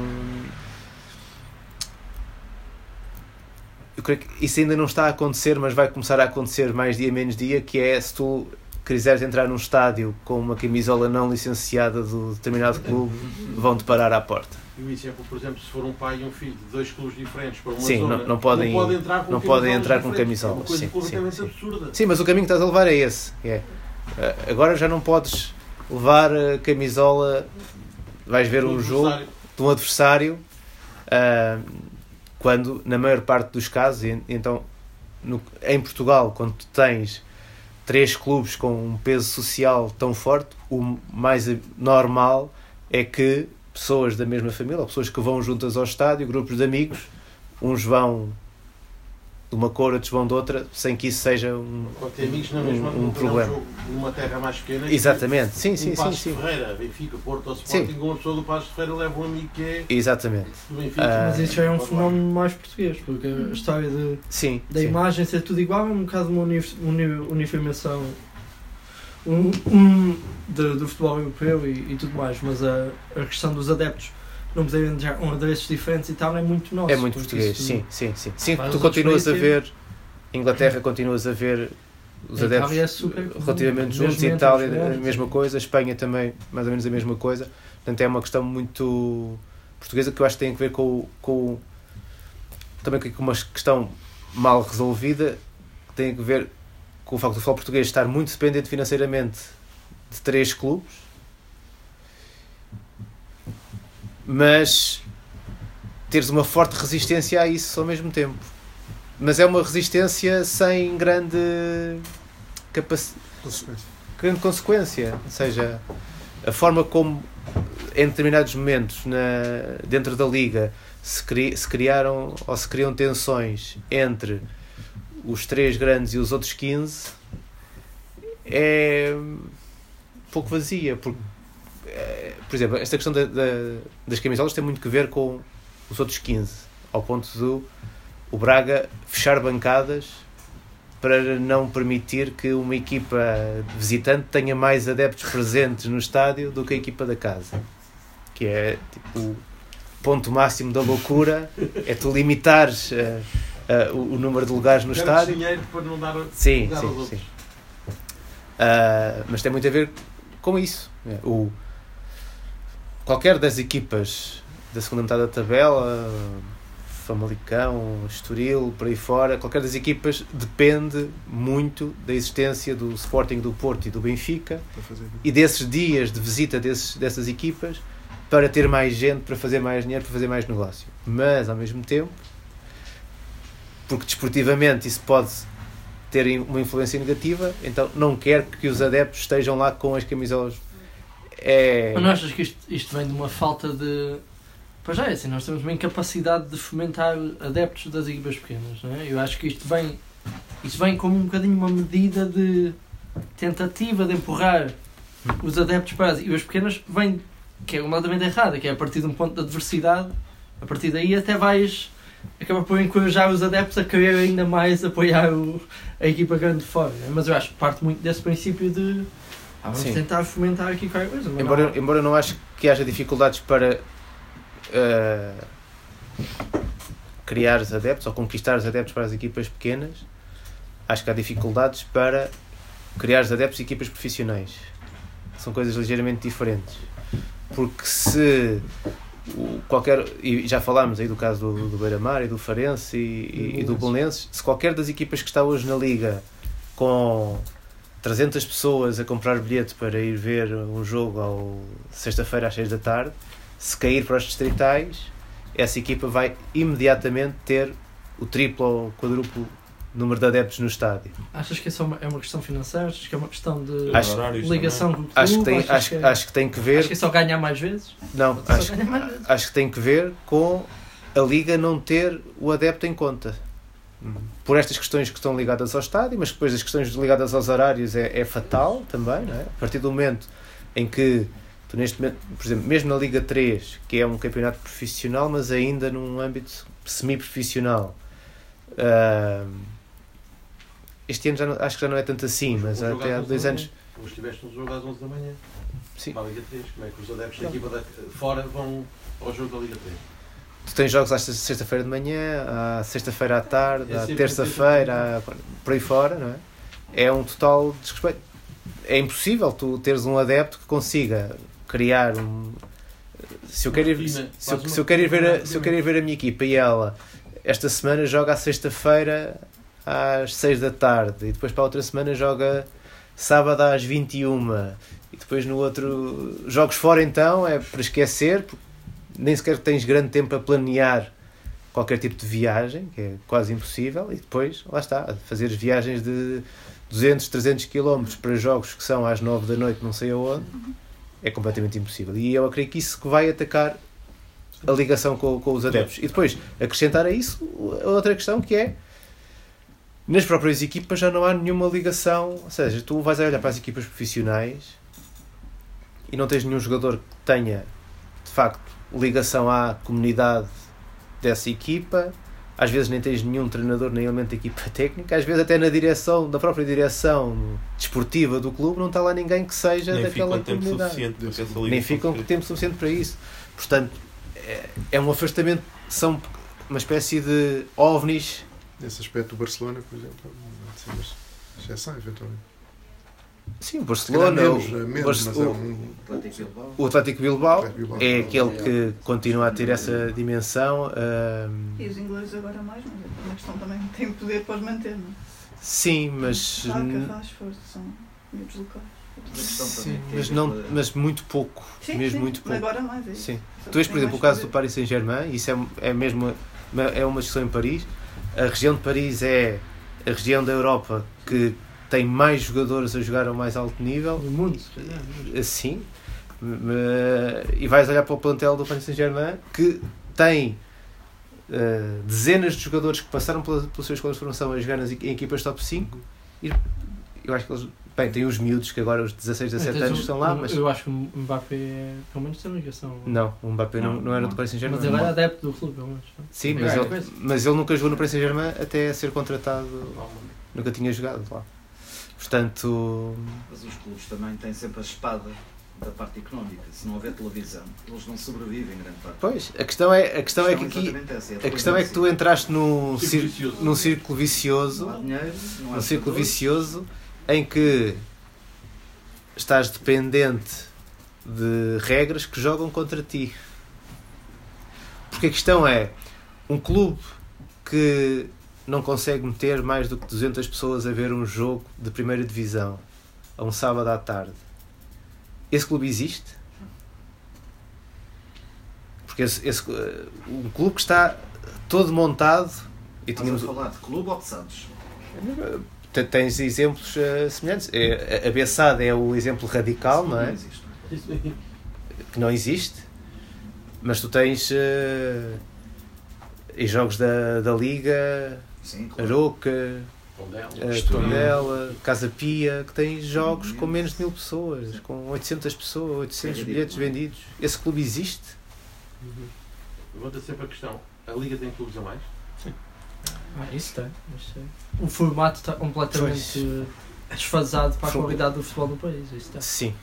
Eu creio que isso ainda não está a acontecer, mas vai começar a acontecer mais dia menos dia, que é se tu quiseres entrar num estádio com uma camisola não licenciada do determinado clube, vão-te parar à porta. E o exemplo, por exemplo, se for um pai e um filho de dois clubes diferentes para uma Sim, zona, não- não podem- não podem entrar com não podem entrar com camisolas, É uma coisa sim, completamente sim, absurda. Sim, mas o caminho que estás a levar é esse. É. Ah, Agora já não podes levar a camisola, vais ver um jogo de um adversário ah, quando na maior parte dos casos e- então no- em Portugal quando tu tens três clubes com um peso social tão forte o mais normal é que pessoas da mesma família ou pessoas que vão juntas ao estádio grupos de amigos uns vão de uma cor outros vão de outra sem que isso seja um Pode ter amigos na um- mesma um num problema. jogo numa terra mais pequena. exatamente sim um sim sim Passos sim de Ferreira, Benfica, Porto ou Sim. Sporting, uma pessoa do Passos de Ferreira leva um amigo que é exatamente Benfica. Ah, Mas isso já é um fenómeno mais português, porque a história de, sim, da sim. imagem ser tudo igual é um bocado uma uni- uni- uniformização um, um, de- do futebol europeu e, e tudo mais, mas a, a questão dos adeptos não poderem já com adereços diferentes e tal é muito nosso. É muito português, isso- sim, sim, sim. Sim, tu continuas a ver Inglaterra continuas a ver os adeptos é relativamente juntos, Itália a mesma coisa, Espanha também mais ou menos a mesma coisa. Portanto, é uma questão muito portuguesa que eu acho que tem a ver com, com também com uma questão mal resolvida que tem a ver com o facto do futebol português estar muito dependente financeiramente de três clubes, mas teres uma forte resistência a isso ao mesmo tempo. Mas é uma resistência sem grande capacidade Consequência. grande consequência. Ou seja, a forma como em determinados momentos na, dentro da liga se, cri, se criaram ou se criam tensões entre os três grandes e os outros 15 é pouco vazia. Porque, eh, por exemplo, esta questão da- da- das camisolas tem muito que ver com os outros 15, ao ponto do o Braga fechar bancadas para não permitir que uma equipa visitante tenha mais adeptos presentes no estádio do que a equipa da casa. Que é tipo o ponto máximo da loucura é tu limitares eh, eh, o, o número de lugares no estádio. dinheiro para não dar Sim, lugar aos sim, outros. sim. Ah, mas tem muito a ver com isso. É, O, qualquer das equipas da segunda metade da tabela, Famalicão, Estoril, por aí fora, qualquer das equipas depende muito da existência do Sporting, do Porto e do Benfica e desses dias de visita desses, dessas equipas para ter mais gente, para fazer mais dinheiro, para fazer mais negócio. Mas, ao mesmo tempo, porque desportivamente isso pode ter uma influência negativa, então não quer que os adeptos estejam lá com as camisolas. É... Mas não achas que isto, isto vem de uma falta de. Pois é assim, nós temos uma incapacidade de fomentar adeptos das equipas pequenas, não é? Eu acho que isto vem, isto vem como um bocadinho uma medida de tentativa de empurrar os adeptos para as equipas pequenas, vem que é completamente errada, que é a partir de um ponto de adversidade, a partir daí até vais acaba por encorajar os adeptos a querer ainda mais apoiar o, a equipa grande de fora. não é? Mas eu acho que parte muito desse princípio de ah, vamos Sim. tentar fomentar aqui qualquer coisa. Embora, não- embora eu não acho que haja dificuldades para eh, criar os adeptos ou conquistar os adeptos para as equipas pequenas, acho que há dificuldades para criar os adeptos e equipas profissionais. São coisas ligeiramente diferentes. Porque se o- qualquer, e já falámos aí do caso do, do Beira-Mar e do Farense e, e- e do Belenenses, se qualquer das equipas que está hoje na Liga com 300 pessoas a comprar bilhete para ir ver um jogo ao sexta-feira às 6 da tarde, se cair para os distritais, essa equipa vai imediatamente ter o triplo ou quadruplo número de adeptos no estádio. Achas que isso é uma, é uma questão financeira? Achas que é uma questão de Acho- ligação com o clube? Acho que tem, Achas acho, que é- acho que tem que ver. acho que é só ganhar mais vezes? Não, acho, mais vezes. acho que tem que ver com a Liga não ter o adepto em conta. Por estas questões que estão ligadas ao estádio, mas depois as questões ligadas aos horários é, é fatal também, não é? A partir do momento em que tu neste momento, por exemplo, mesmo na Liga 3, que é um campeonato profissional, mas ainda num âmbito semi-profissional, ah, este ano já não- acho que já não é tanto assim, mas jogo até há 11 dois anos. manhã. Hoje tiveste um jogo às 11 da manhã. Sim. Para a Liga 3. Como é que os adeptos da equipa da fora vão ao jogo da Liga 3? Tu tens jogos à sexta-feira de manhã, à sexta-feira à tarde, É à terça-feira, por aí fora, não é? É um total desrespeito. É impossível tu teres um adepto que consiga criar um. Se eu quero ir, rotina, se, eu, quase se eu uma quero ir ver a, rotina. se eu quero ir ver a minha equipa e ela esta semana joga à sexta-feira às 6 da tarde. E depois para a outra semana joga sábado às 21 e depois no outro jogos fora então é para esquecer nem sequer tens grande tempo para planear qualquer tipo de viagem que é quase impossível. E depois lá está fazer viagens de 200, 300 km para jogos que são às 9 da noite não sei aonde é completamente impossível. E eu acredito que isso que vai atacar a ligação com, com os adeptos. E depois, acrescentar a isso a outra questão que é nas próprias equipas já não há nenhuma ligação, ou seja, tu vais a olhar para as equipas profissionais e não tens nenhum jogador que tenha de facto ligação à comunidade dessa equipa, às vezes nem tens nenhum treinador nem elemento da equipa técnica, às vezes até na direção, da própria direção desportiva do clube não está lá ninguém que seja Nem daquela comunidade. nem ficam com tempo suficiente para isso. Portanto, é, é um afastamento, são uma espécie de ovnis Nesse aspecto, o Barcelona, por exemplo, não sei, mas exceção, eventualmente. Sim, o Barcelona, menos, o, é menos, Barce- mas é o- um. Atlético Bilbao. o Atlético Bilbao Bilbao. é aquele que continua a ter essa dimensão. ahm, E os ingleses agora mais, mas é uma questão também tem poder para os manter, não é? sim, mas. Rashford, são miúdos locais. Sim, mas, não, mas muito pouco. Sim, mesmo sim, muito pouco. agora mais é isso. Sim. Tu vês, por exemplo, o caso do poder. Paris Saint-Germain, isso é, é mesmo uma, é uma discussão em Paris. A região de Paris é a região da Europa que tem mais jogadores a jogar ao mais alto nível, No mundo, se calhar. assim, e vais olhar para o plantel do Paris Saint-Germain que tem eh, dezenas de jogadores que passaram pela, pela sua escola de formação a jogar nas, em equipas top 5 e eu acho que eles, bem, tem os miúdos que agora os 16, 17 Tens anos um- estão lá, mas Eu acho que o Mbappé é, pelo menos tem ligação. não, o Mbappé não, não era do Paris Saint-Germain. Mas ele é adepto do clube, pelo menos. Sim, É, mas, é ele, mas ele nunca jogou no Paris Saint-Germain até ser contratado, nunca tinha jogado lá. Portanto, Mas os clubes também têm sempre a espada da parte económica. Se não houver televisão, eles não sobrevivem grande parte. pois, a questão é, a questão é que aqui exatamente essa, é a questão é que tu entraste num, Círculo vicioso. num círculo vicioso, Não há dinheiro, não há num círculo vicioso em que estás dependente de regras que jogam contra ti. Porque a questão é, um clube que não consegue meter mais do que 200 pessoas a ver um jogo de primeira divisão a um sábado à tarde, esse clube existe? Porque esse, esse, eh, um clube que está todo montado e Estás tínhamos, a falar de clube ou de Santos? Te- Tens exemplos eh, semelhantes. É, a- a Bessada é o exemplo radical, não é? existe. Que não existe. Mas tu tens eh, em jogos da, da Liga, Sim, claro. Aroca, Tondela. eh, Estoril. Tondela, Casa Pia, que tens jogos com menos de mil pessoas, com 800 pessoas, 800 É bilhetes não é? vendidos. Esse clube existe? Levanta sempre a questão: a Liga tem clubes a mais? Ah, isso tem. Isso tem. O formato está completamente desfasado para a qualidade do futebol do país. Isso tem. Sim.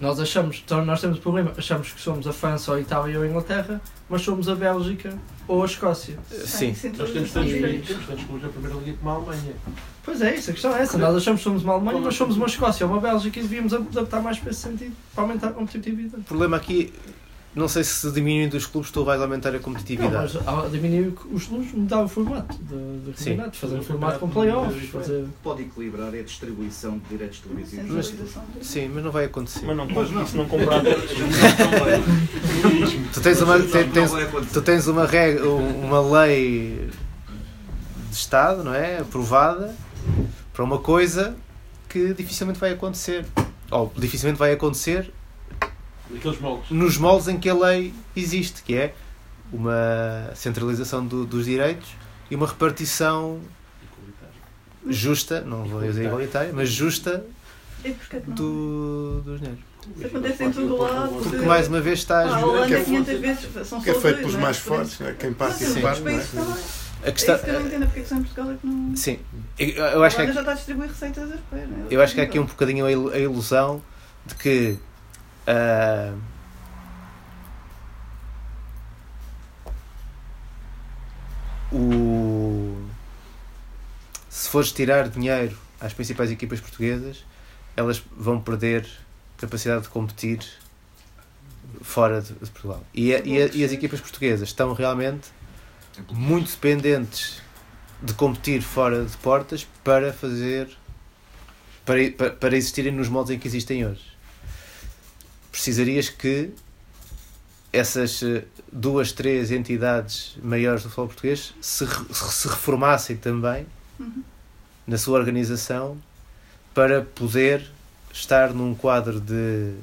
Nós achamos, então nós temos o problema, achamos que somos a França ou a Itália ou a Inglaterra, mas somos a Bélgica ou a Escócia. Sim. Nós temos tantos, temos tantos clubes na Primeira Liga como a Alemanha. Pois é, isso, a questão é essa. Nós achamos que somos uma Alemanha, mas somos uma Escócia ou uma Bélgica e devíamos adaptar mais para esse sentido, para aumentar a competitividade. O problema aqui, não sei se diminuindo os clubes tu vais aumentar a Não, competitividade. mas ao diminuir os clubes, mudar o formato Sim. campeonatos, fazer um formato com campeonato playoffs, fazer... Pode equilibrar é a distribuição de direitos televisivos. Mas- Sim, mas não vai acontecer. Mas não Pois pode não. isso não comprar. Tu tens uma, Não, te- não tens, tu tens uma, regra, uma lei de Estado, não é? Aprovada para uma coisa que dificilmente vai acontecer. Ou dificilmente vai acontecer moldes. nos moldes em que a lei existe, que é uma centralização do- dos direitos e uma repartição justa, não vou dizer igualitária, mas justa do, dos dinheiros. Isso acontece em todo lado. Porque mais uma vez estás. Ah, a Holanda que é 500 vezes são Que é feito dois, pelos é? mais fortes, não é? quem parte e parte, não é? também. A É questão, isso que eu não entendo, porque é que só em Portugal é que não. sim, eu, eu acho que a é já está a distribuir receitas a espera. né? Eu acho que há aqui um bocadinho a ilusão de que ah, o se fores tirar dinheiro às principais equipas portuguesas, elas vão perder capacidade de competir fora de, de Portugal. E, a- e a- e as equipas portuguesas estão realmente muito dependentes de competir fora de portas para fazer para, para, para existirem nos moldes em que existem hoje. Precisarias que essas eh, duas, três entidades maiores do futebol português se, se reformassem também Uhum. na sua organização para poder estar num quadro de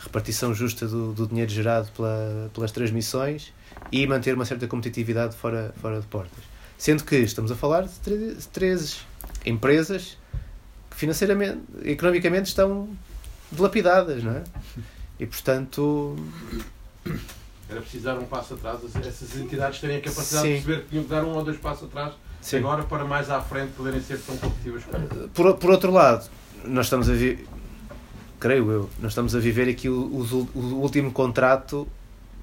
repartição justa do, do dinheiro gerado pela, pelas transmissões e manter uma certa competitividade fora, fora de portas. Sendo que estamos a falar de três, três empresas que financeiramente, economicamente estão dilapidadas, não é? E portanto, Era preciso dar um passo atrás, essas entidades terem a capacidade Sim. de perceber que tinham que dar um ou dois passos atrás sim. agora para mais à frente poderem ser tão competitivas como Por, por outro lado, nós estamos a ver, creio eu, nós estamos a viver aqui o, o, o último contrato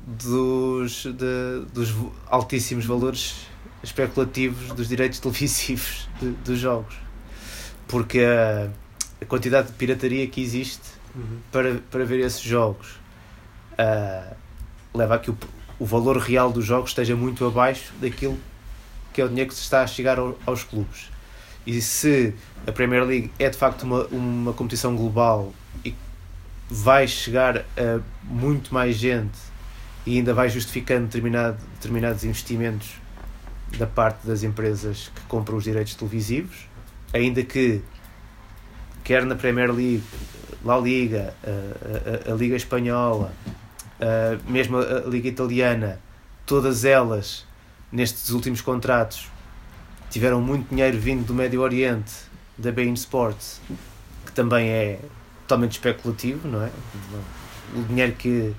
dos, de- dos altíssimos valores especulativos dos direitos televisivos de- dos jogos. Porque a, a quantidade de pirataria que existe Uhum. para, para ver esses jogos ah, leva a que o, o valor real dos jogos esteja muito abaixo daquilo que é o dinheiro que se está a chegar ao- aos clubes. E se a Premier League é de facto uma, uma competição global e vai chegar a muito mais gente e ainda vai justificando determinado, determinados investimentos da parte das empresas que compram os direitos televisivos, ainda que quer na Premier League, La Liga, a, a- a Liga Espanhola, a- mesmo a Liga Italiana, todas elas nestes últimos contratos tiveram muito dinheiro vindo do Médio Oriente, da Bein Sports, que também é totalmente especulativo, não é? O dinheiro que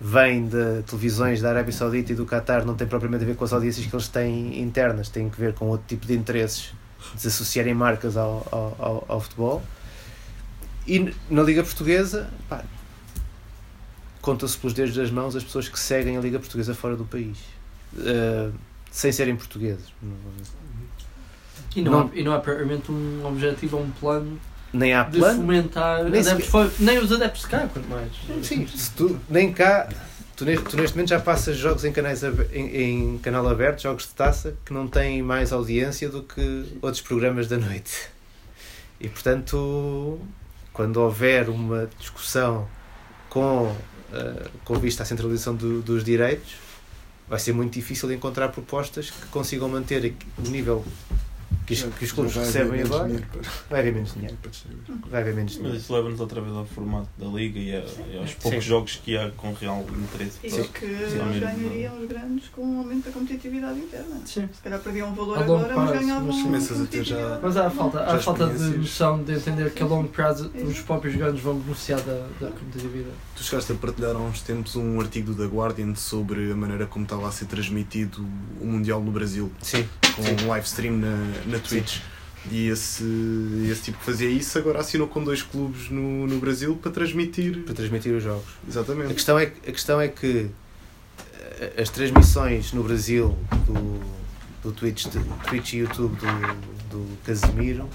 vem de televisões da Arábia Saudita e do Qatar não tem propriamente a ver com as audiências que eles têm internas, tem que ver com outro tipo de interesses de se associarem marcas ao, ao, ao, ao futebol. E na Liga Portuguesa, pá, conta-se pelos dedos das mãos as pessoas que seguem a Liga Portuguesa fora do país, eh, sem serem portugueses. E não, Não- Há, e não há propriamente um objetivo ou um plano Nem há de plano, fomentar Nem adeptos fora- nem os adeptos de cá, quanto mais. Sim, se tu, nem cá, tu neste, tu neste momento já passas jogos em, canais, em, em canal aberto, jogos de taça, que não têm mais audiência do que outros programas da noite. E portanto, quando houver uma discussão com, eh, com vista à centralização do- dos direitos, vai ser muito difícil encontrar propostas que consigam manter o nível que os, que os clubes recebem agora. dinheiro para- Vai haver menos dinheiro. para distribuir. Vai haver menos Mas dinheiro. isso leva-nos outra vez ao formato da liga e, a- e aos poucos Sim. jogos que há com real interesse. E para- que Sim. eles ganhariam os grandes com o aumento da competitividade interna. Sim. Se calhar perdiam um valor A agora, mas prazo, ganhavam mas a ter já-. Mas há falta, há falta de noção de entender que a longo prazo os próprios grandes vão beneficiar da, da competitividade. Tu chegaste a partilhar há uns tempos um artigo do The Guardian sobre a maneira como estava a ser transmitido o Mundial no Brasil, Sim. com um live stream na, na Twitch. E esse, esse tipo que fazia isso agora assinou com dois clubes no, no Brasil para transmitir. Para transmitir os jogos. A Exatamente. questão é, a questão é que eh, as transmissões no Brasil do, do Twitch, do Twitch e YouTube do, do Casemiro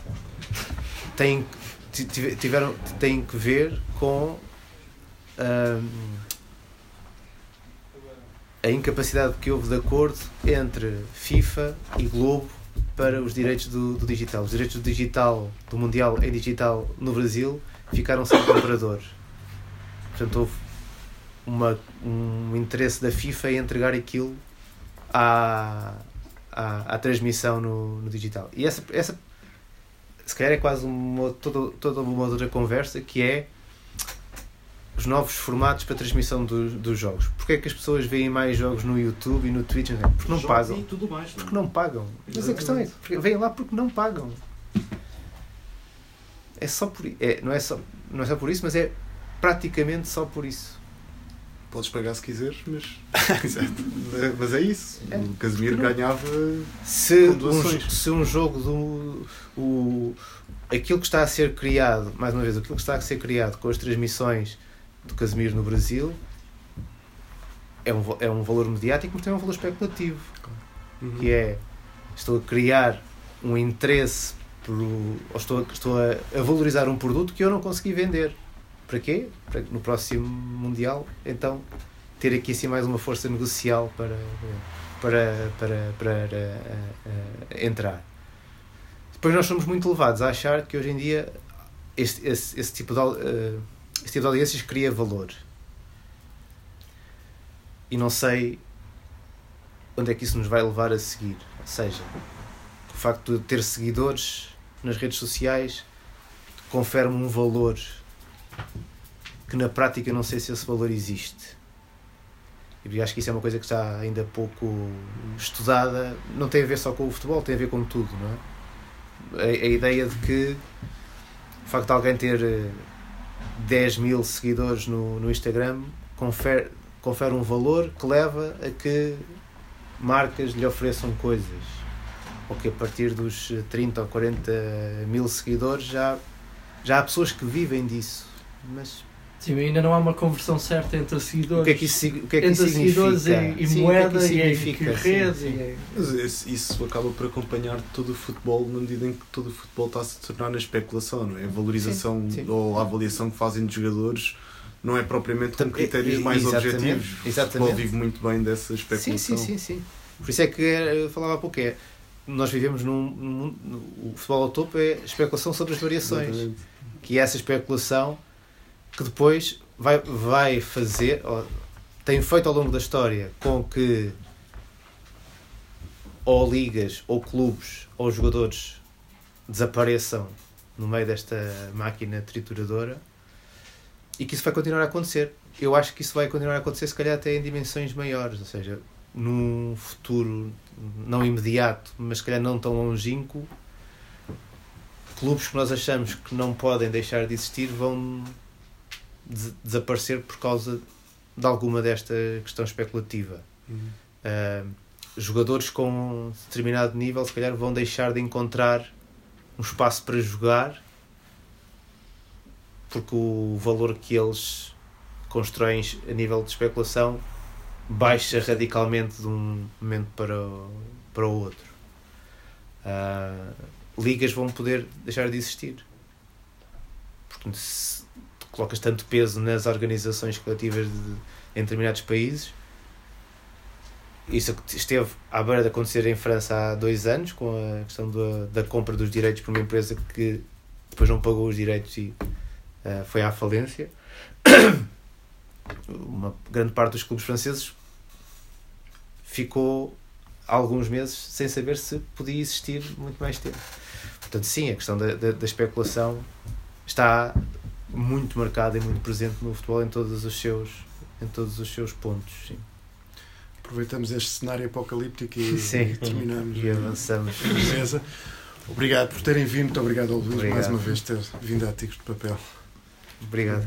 têm, ti- tive- tiveram, têm que ver com ahm, a incapacidade que houve de acordo entre FIFA e Globo para os direitos do, do digital. Os direitos do digital, do Mundial em digital no Brasil, ficaram sem comprador. Portanto, houve uma, um interesse da FIFA em entregar aquilo à, à, à transmissão no, no digital. E essa, essa, se calhar, é quase uma, toda, toda uma outra conversa que é os novos formatos para transmissão dos, dos jogos. Porquê é que as pessoas veem mais jogos no YouTube e no Twitch? Porque não Jogos pagam. E tudo mais. Porque não pagam. Mas a questão é, vêm lá porque não pagam. É só por é, não é só não é só por isso, mas é praticamente só por isso. Podes pagar se quiseres, mas. Exato. mas é isso. É. O Casemiro ganhava. Se Com um, se um jogo do o aquilo que está a ser criado, mais uma vez, aquilo que está a ser criado com as transmissões do Casemiro no Brasil é um, é um valor mediático, mas também é um valor especulativo. Uhum. que é estou a criar um interesse por, ou estou, a- estou a, a valorizar um produto que eu não consegui vender. Para quê? Para no próximo Mundial, então, ter aqui assim mais uma força negocial para, para, para, para, eh, eh, entrar. Depois nós somos muito levados a achar que hoje em dia este, esse, esse, tipo de, eh, esse tipo de audiências cria valor. E não sei onde é que isso nos vai levar a seguir. Ou seja, o facto de ter seguidores nas redes sociais confere-me um valor que na prática não sei se esse valor existe. E acho que isso é uma coisa que está ainda pouco estudada. Não tem a ver só com o futebol, tem a ver com tudo, não é? A, a ideia de que o facto de alguém ter eh, 10 mil seguidores no, no Instagram confere, confere um valor que leva a que marcas lhe ofereçam coisas. Ou que a partir dos 30 ou 40 mil seguidores já, já há pessoas que vivem disso. Mas Sim, ainda não há uma conversão certa entre seguidores. O que é que isso, o que é que entre isso seguidores significa? e, e Sim, moeda o que é que e Sim, rede sim. e Mas isso acaba por acompanhar todo o futebol na medida em que todo o futebol está a se tornar na especulação, não é? A valorização Sim, sim. ou a avaliação que fazem dos jogadores não é propriamente com Tam- critérios mais exatamente, objetivos. O exatamente. futebol vive muito bem dessa Sim, especulação. sim, sim, sim. Por isso é que eu falava há pouco, é, nós vivemos num, num- num- o futebol ao topo é especulação sobre as variações. Exatamente. que é essa especulação que depois vai, vai fazer, tem feito ao longo da história com que ou ligas, ou clubes, ou jogadores desapareçam no meio desta máquina trituradora e que isso vai continuar a acontecer. Eu acho que isso vai continuar a acontecer, se calhar até em dimensões maiores, ou seja, num futuro não imediato, mas se calhar não tão longínquo, clubes que nós achamos que não podem deixar de existir vão des- desaparecer por causa de alguma desta questão especulativa. Uhum. Ah, jogadores com determinado nível, se calhar, vão deixar de encontrar um espaço para jogar porque o valor que eles constroem a nível de especulação baixa radicalmente de um momento para o, para o outro. Ah, ligas vão poder deixar de existir. Porque se colocas tanto peso nas organizações coletivas de, em determinados países, isso esteve à beira de acontecer em França há dois anos, com a questão da, da compra dos direitos por uma empresa que depois não pagou os direitos e ah, foi à falência. Uma grande parte dos clubes franceses ficou alguns meses sem saber se podia existir muito mais tempo. Portanto, sim, a questão da, da, da especulação está muito marcada e muito presente no futebol em todos os seus, em todos os seus pontos. Sim. Aproveitamos este cenário apocalíptico e, e terminamos E avançamos. a mesa. Obrigado por terem vindo, muito obrigado ao Luís mais uma vez ter vindo a Tigres de Papel. Obrigado.